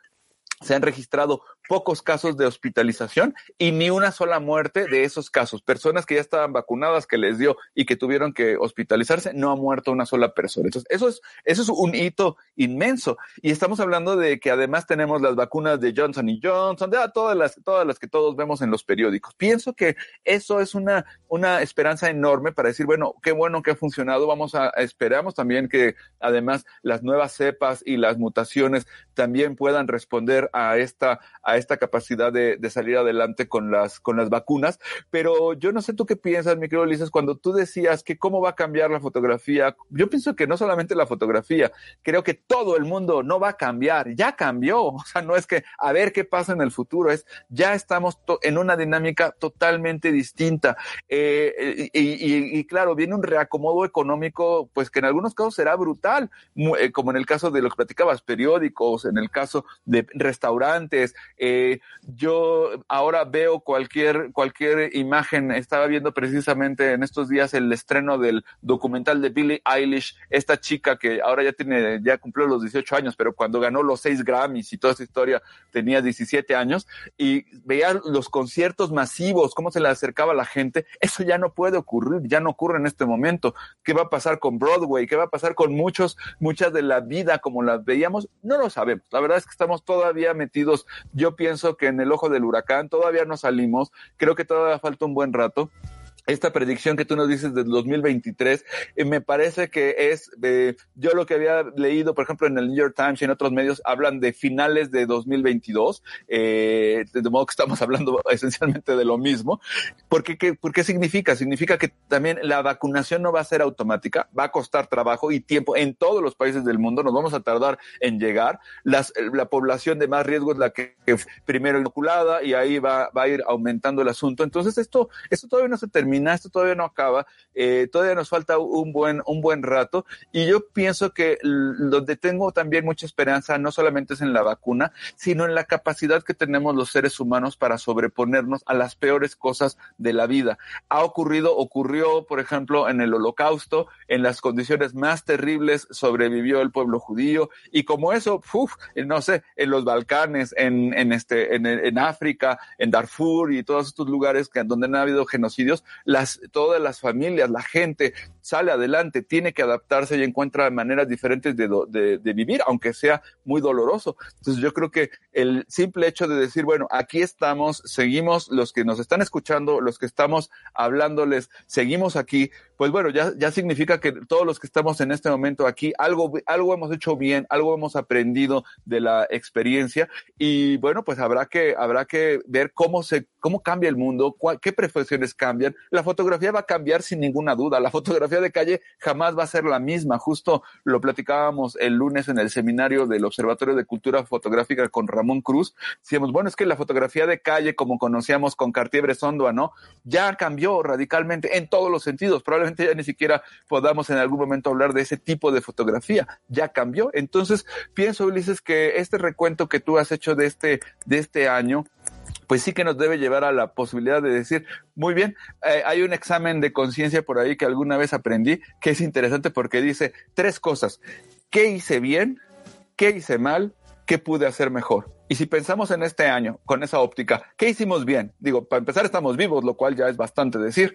se han registrado pocos casos de hospitalización y ni una sola muerte de esos casos. Personas que ya estaban vacunadas, que les dio y que tuvieron que hospitalizarse, no ha muerto una sola persona. Entonces, eso es, eso es un hito inmenso. Y estamos hablando de que además tenemos las vacunas de Johnson y Johnson, de todas las, todas las que todos vemos en los periódicos. Pienso que eso es una, una esperanza enorme para decir, bueno, qué bueno que ha funcionado. Vamos a, esperamos también que además las nuevas cepas y las mutaciones también puedan responder a esta, esta capacidad de, salir adelante con las, con las vacunas. Pero yo no sé tú qué piensas, mi querido Ulises, cuando tú decías que cómo va a cambiar la fotografía. Yo pienso que no solamente la fotografía, creo que todo el mundo no va a cambiar, ya cambió. O sea, no es que a ver qué pasa en el futuro, es ya estamos en una dinámica totalmente distinta. Eh, y, claro, viene un reacomodo económico, pues que en algunos casos será brutal, eh, como en el caso de lo que platicabas, periódicos, en el caso de restaurantes, yo ahora veo cualquier, cualquier imagen, estaba viendo precisamente en estos días el estreno del documental de Billie Eilish, esta chica que ahora ya tiene, ya cumplió los 18 años, pero cuando ganó los seis Grammys y toda esa historia tenía 17 años y veía los conciertos masivos, cómo se le acercaba la gente, eso ya no puede ocurrir, ya no ocurre en este momento. ¿Qué va a pasar con Broadway? ¿Qué va a pasar con muchos, muchas de la vida como las veíamos? No lo sabemos. La verdad es que estamos todavía metidos, yo pienso que en el ojo del huracán todavía no salimos, creo que todavía falta un buen rato esta predicción que tú nos dices del 2023, eh, me parece que es, eh, yo lo que había leído, por ejemplo, en el New York Times y en otros medios, hablan de finales de 2022, eh, de modo que estamos hablando esencialmente de lo mismo. ¿Por qué, ¿Por qué significa? Significa que también la vacunación no va a ser automática, va a costar trabajo y tiempo en todos los países del mundo, nos vamos a tardar en llegar. Las, la población de más riesgo es la que, que primero inoculada y ahí va, va a ir aumentando el asunto. Entonces, esto, esto todavía no se termina esto todavía no acaba, eh, todavía nos falta un buen, un buen rato y yo pienso que donde tengo también mucha esperanza no solamente es en la vacuna, sino en la capacidad que tenemos los seres humanos para sobreponernos a las peores cosas de la vida. Ha ocurrido, ocurrió, por ejemplo, en el holocausto, en las condiciones más terribles sobrevivió el pueblo judío y como eso, uf, no sé, en los Balcanes, en, en este, en, en África, en Darfur y todos estos lugares que, donde han habido genocidios, las, todas las familias, la gente sale adelante, tiene que adaptarse y encuentra maneras diferentes de, de, vivir, aunque sea muy doloroso. Entonces yo creo que el simple hecho de decir, bueno, aquí estamos, seguimos, los que nos están escuchando, los que estamos hablándoles, seguimos aquí, pues bueno, ya, ya significa que todos los que estamos en este momento aquí, algo, algo hemos hecho bien, algo hemos aprendido de la experiencia y bueno, pues habrá que, habrá que ver cómo se, cómo cambia el mundo, cuál, qué profesiones cambian, la fotografía va a cambiar sin ninguna duda. La fotografía de calle jamás va a ser la misma. Justo lo platicábamos el lunes en el seminario del Observatorio de Cultura Fotográfica con Ramón Cruz. Decíamos, bueno, es que la fotografía de calle, como conocíamos con Cartier-Bresson, ¿no? Ya cambió radicalmente en todos los sentidos. Probablemente ya ni siquiera podamos en algún momento hablar de ese tipo de fotografía. Ya cambió. Entonces, pienso, Ulises, que este recuento que tú has hecho de este, de este año, pues sí que nos debe llevar a la posibilidad de decir, muy bien, eh, hay un examen de conciencia por ahí que alguna vez aprendí, que es interesante porque dice tres cosas. ¿Qué hice bien? ¿Qué hice mal? ¿Qué pude hacer mejor? Y si pensamos en este año con esa óptica, ¿qué hicimos bien? Digo, para empezar estamos vivos, lo cual ya es bastante decir.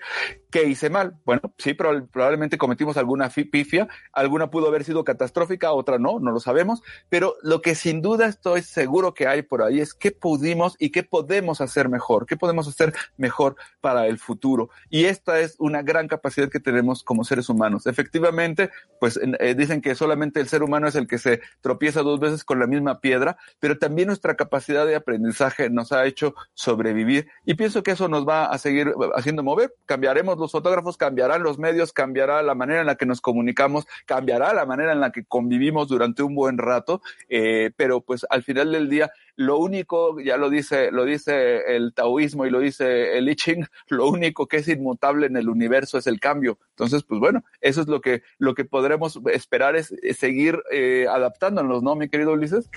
¿Qué hice mal? Bueno, sí, probablemente cometimos alguna pifia, alguna pudo haber sido catastrófica, otra no, no lo sabemos, pero lo que sin duda estoy seguro que hay por ahí es qué pudimos y qué podemos hacer mejor, qué podemos hacer mejor para el futuro. Y esta es una gran capacidad que tenemos como seres humanos. Efectivamente, pues eh, dicen que solamente el ser humano es el que se tropieza dos veces con la misma piedra, pero también nuestra capacidad de aprendizaje nos ha hecho sobrevivir y pienso que eso nos va a seguir haciendo mover. Cambiaremos los fotógrafos, cambiarán los medios, cambiará la manera en la que nos comunicamos, cambiará la manera en la que convivimos durante un buen rato, eh, pero pues al final del día lo único, ya lo dice, lo dice el taoísmo y lo dice el I Ching, lo único que es inmutable en el universo es el cambio. Entonces, pues bueno, eso es lo que, lo que podremos esperar es, seguir eh, adaptándonos, ¿no, mi querido Ulises?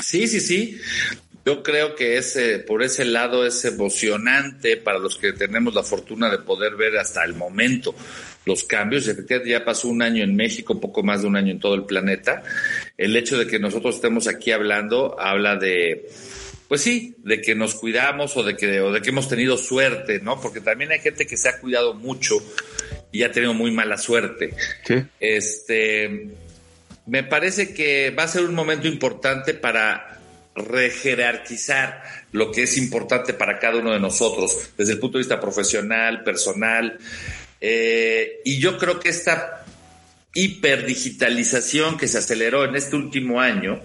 Sí, sí, sí. Yo creo que ese, por ese lado es emocionante para los que tenemos la fortuna de poder ver hasta el momento los cambios. Efectivamente, ya pasó un año en México, poco más de un año en todo el planeta. El hecho de que nosotros estemos aquí hablando habla de, pues sí, de que nos cuidamos o de que, o de que hemos tenido suerte, ¿no? Porque también hay gente que se ha cuidado mucho y ha tenido muy mala suerte. Este, me parece que va a ser un momento importante para rejerarquizar lo que es importante para cada uno de nosotros desde el punto de vista profesional, personal. Eh, y yo creo que esta hiperdigitalización que se aceleró en este último año,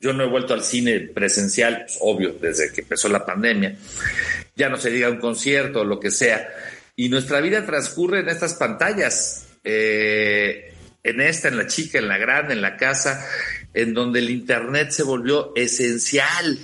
yo no he vuelto al cine presencial, pues, obvio, desde que empezó la pandemia, ya no se diga un concierto o lo que sea, y nuestra vida transcurre en estas pantallas. Eh, en esta, en la chica, en la grande, en la casa, en donde el Internet se volvió esencial.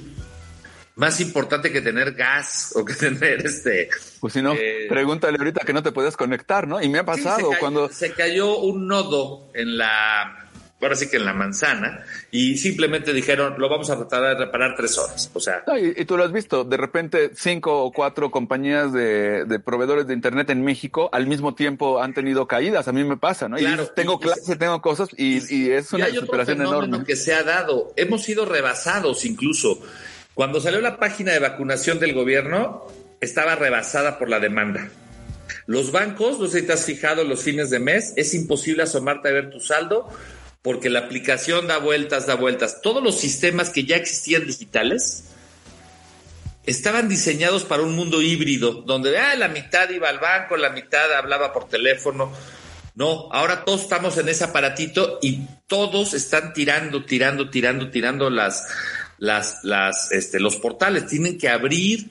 Más importante que tener gas o que tener este. Pues si no, eh, pregúntale ahorita que no te puedes conectar, ¿no? Y me ha pasado cuando. Se cayó un nodo en la ahora sí que en la manzana, y simplemente dijeron, lo vamos a tratar de reparar tres horas. O sea. y, tú lo has visto, de repente cinco o cuatro compañías de, proveedores de Internet en México al mismo tiempo han tenido caídas. A mí me pasa, ¿no? Claro, y tengo clases, tengo cosas, y, es una superación enorme. que se ha dado. Hemos sido rebasados incluso. Cuando salió la página de vacunación del gobierno, estaba rebasada por la demanda. Los bancos, no sé si te has fijado los fines de mes, es imposible asomarte a ver tu saldo porque la aplicación da vueltas, da vueltas. Todos los sistemas que ya existían digitales estaban diseñados para un mundo híbrido, donde ah, la mitad iba al banco, la mitad hablaba por teléfono. No, ahora todos estamos en ese aparatito y todos están tirando, tirando, tirando, tirando las, las, este, los portales. Tienen que abrir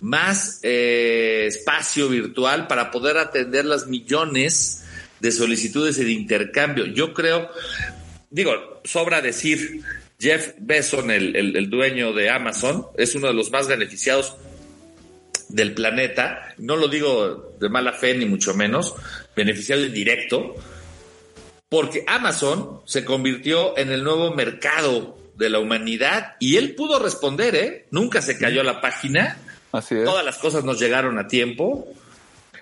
más eh, espacio virtual para poder atender las millones de solicitudes de intercambio. Yo creo, digo, sobra decir, Jeff Bezos, el, el, dueño de Amazon, es uno de los más beneficiados del planeta. No lo digo de mala fe, ni mucho menos, beneficiario directo, porque Amazon se convirtió en el nuevo mercado de la humanidad y él pudo responder, ¿eh? Nunca se cayó la página. Así es. Todas las cosas nos llegaron a tiempo.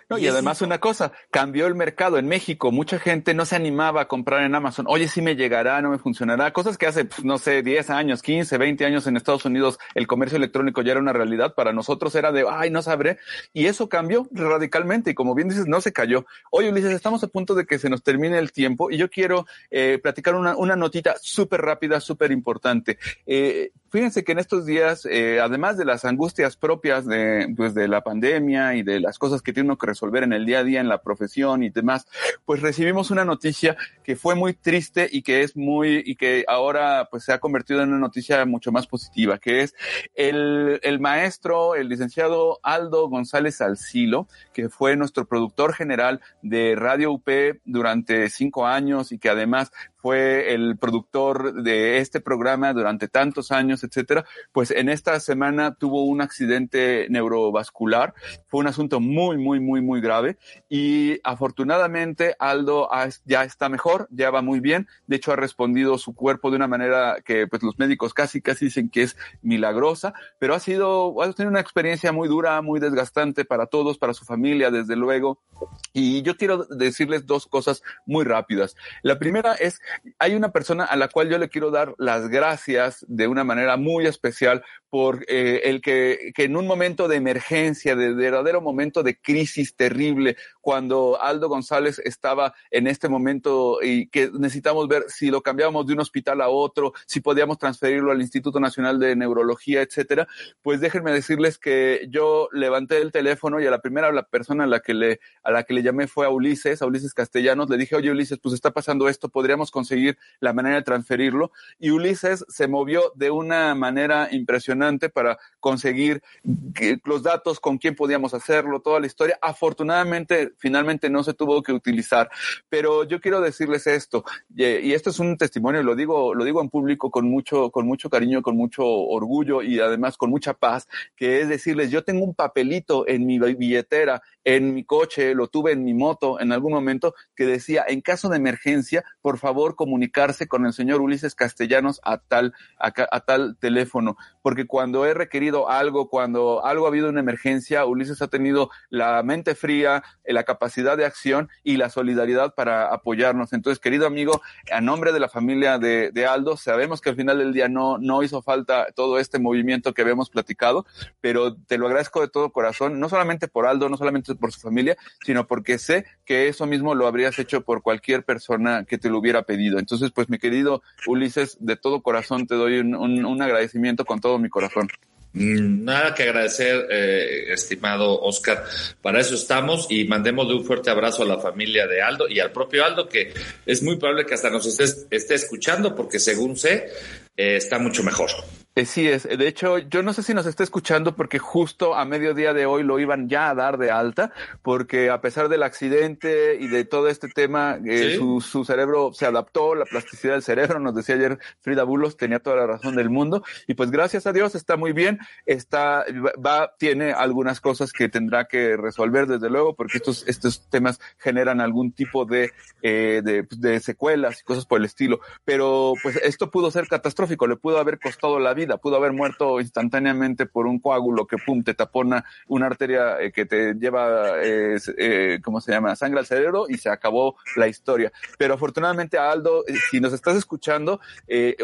No, y, además una cosa, cambió el mercado en México. Mucha gente no se animaba a comprar en Amazon. Oye, si me llegará, no me funcionará. Cosas que hace, pues, no sé, 10 años, 15, 20 años en Estados Unidos el comercio electrónico ya era una realidad. Para nosotros era de, ay, no sabré. Y eso cambió radicalmente. Y como bien dices, no se cayó. Oye, Ulises, estamos a punto de que se nos termine el tiempo y yo quiero eh, platicar una, una notita súper rápida, súper importante. Eh, fíjense que en estos días, eh, además de las angustias propias de, pues, de la pandemia y de las cosas que tiene uno que resolver en el día a día en la profesión y demás, pues recibimos una noticia que fue muy triste y que es muy, y que ahora pues se ha convertido en una noticia mucho más positiva, que es el, el maestro, el licenciado Aldo González Alcilo, que fue nuestro productor general de Radio UP durante cinco años y que además fue el productor de este programa durante tantos años, etcétera, pues en esta semana tuvo un accidente neurovascular. Fue un asunto muy, muy, muy, muy grave. Y afortunadamente Aldo ya está mejor, ya va muy bien. De hecho, ha respondido su cuerpo de una manera que pues los médicos casi, casi dicen que es milagrosa, pero ha sido, ha tenido una experiencia muy dura, muy desgastante para todos, para su familia, desde luego. Y yo quiero decirles dos cosas muy rápidas. La primera es hay una persona a la cual yo le quiero dar las gracias de una manera muy especial por eh, el que, que, en un momento de emergencia, de verdadero momento de crisis terrible, cuando Aldo González estaba en este momento y que necesitamos ver si lo cambiábamos de un hospital a otro, si podíamos transferirlo al Instituto Nacional de Neurología, etcétera, pues déjenme decirles que yo levanté el teléfono y a la primera la persona a la que le, a la que le llamé fue a Ulises, a Ulises Castellanos, le dije, oye Ulises, pues está pasando esto, podríamos conseguir la manera de transferirlo. Y Ulises se movió de una manera impresionante para conseguir los datos, con quién podíamos hacerlo, toda la historia. Afortunadamente, finalmente no se tuvo que utilizar. Pero yo quiero decirles esto, y esto es un testimonio, lo digo, lo digo en público con mucho, con mucho cariño, con mucho orgullo y además con mucha paz, que es decirles, yo tengo un papelito en mi billetera, en mi coche, lo tuve en mi moto en algún momento, que decía, en caso de emergencia, por favor comunicarse con el señor Ulises Castellanos a tal, a, a tal teléfono, porque cuando he requerido algo, cuando algo ha habido una emergencia, Ulises ha tenido la mente fría, la capacidad de acción y la solidaridad para apoyarnos. Entonces, querido amigo, a nombre de la familia de, de Aldo, sabemos que al final del día no, no hizo falta todo este movimiento que habíamos platicado, pero te lo agradezco de todo corazón, no solamente por Aldo, no solamente por su familia, sino porque sé que eso mismo lo habrías hecho por cualquier persona que te lo hubiera pedido. Entonces, pues mi querido Ulises, de todo corazón te doy un, un, un agradecimiento con todo mi corazón. Mm, nada que agradecer, eh, estimado Oscar. Para eso estamos y mandemos de un fuerte abrazo a la familia de Aldo y al propio Aldo, que es muy probable que hasta nos esté, esté escuchando, porque según sé, eh, está mucho mejor. Sí es. De hecho, yo no sé si nos está escuchando porque justo a mediodía de hoy lo iban ya a dar de alta, porque a pesar del accidente y de todo este tema, eh, ¿Sí? su, su, cerebro se adaptó, la plasticidad del cerebro, nos decía ayer Frida Bulos, tenía toda la razón del mundo. Y pues gracias a Dios está muy bien, está, va, tiene algunas cosas que tendrá que resolver desde luego, porque estos, estos temas generan algún tipo de, eh, de, de secuelas y cosas por el estilo. Pero pues esto pudo ser catastrófico, le pudo haber costado la vida pudo haber muerto instantáneamente por un coágulo que pum te tapona una arteria eh, que te lleva, eh, eh, ¿cómo se llama? Sangre al cerebro y se acabó la historia. Pero afortunadamente Aldo, si nos estás escuchando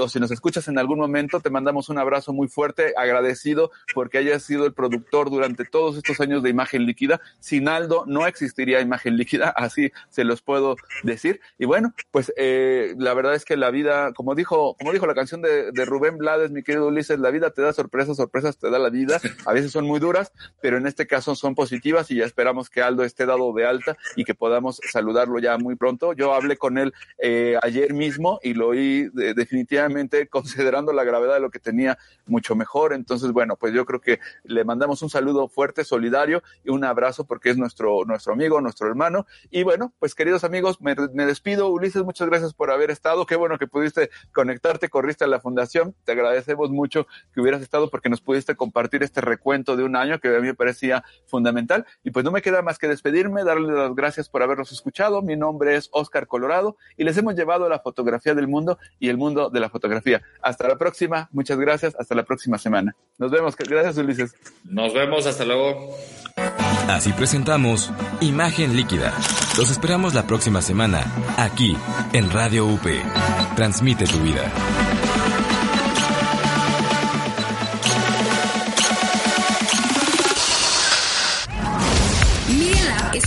o si nos escuchas en algún momento, te mandamos un abrazo muy fuerte, agradecido porque hayas sido el productor durante todos estos años de imagen líquida. Sin Aldo no existiría imagen líquida, así se los puedo decir. Y bueno, pues la verdad es que la vida, como dijo, como dijo la canción de, de Rubén Blades, mi querido Ulises, la vida te da sorpresas, sorpresas te da la vida. A veces son muy duras, pero en este caso son positivas y ya esperamos que Aldo esté dado de alta y que podamos saludarlo ya muy pronto. Yo hablé con él eh, ayer mismo y lo oí de, definitivamente considerando la gravedad de lo que tenía mucho mejor. Entonces, bueno, pues yo creo que le mandamos un saludo fuerte, solidario y un abrazo porque es nuestro, nuestro amigo, nuestro hermano. Y bueno, pues queridos amigos, me despido. Ulises, muchas gracias por haber estado. Qué bueno que pudiste conectarte, corriste a la fundación. Te agradecemos mucho que hubieras estado porque nos pudiste compartir este recuento de un año que a mí me parecía fundamental. Y pues no me queda más que despedirme, darle las gracias por habernos escuchado. Mi nombre es Oscar Colorado y les hemos llevado la fotografía del mundo y el mundo de la fotografía. Hasta la próxima, muchas gracias, hasta la próxima semana. Nos vemos, gracias Ulises. Nos vemos, hasta luego. Así presentamos Imagen Líquida. Los esperamos la próxima semana, aquí, en Radio UP. Transmite tu vida.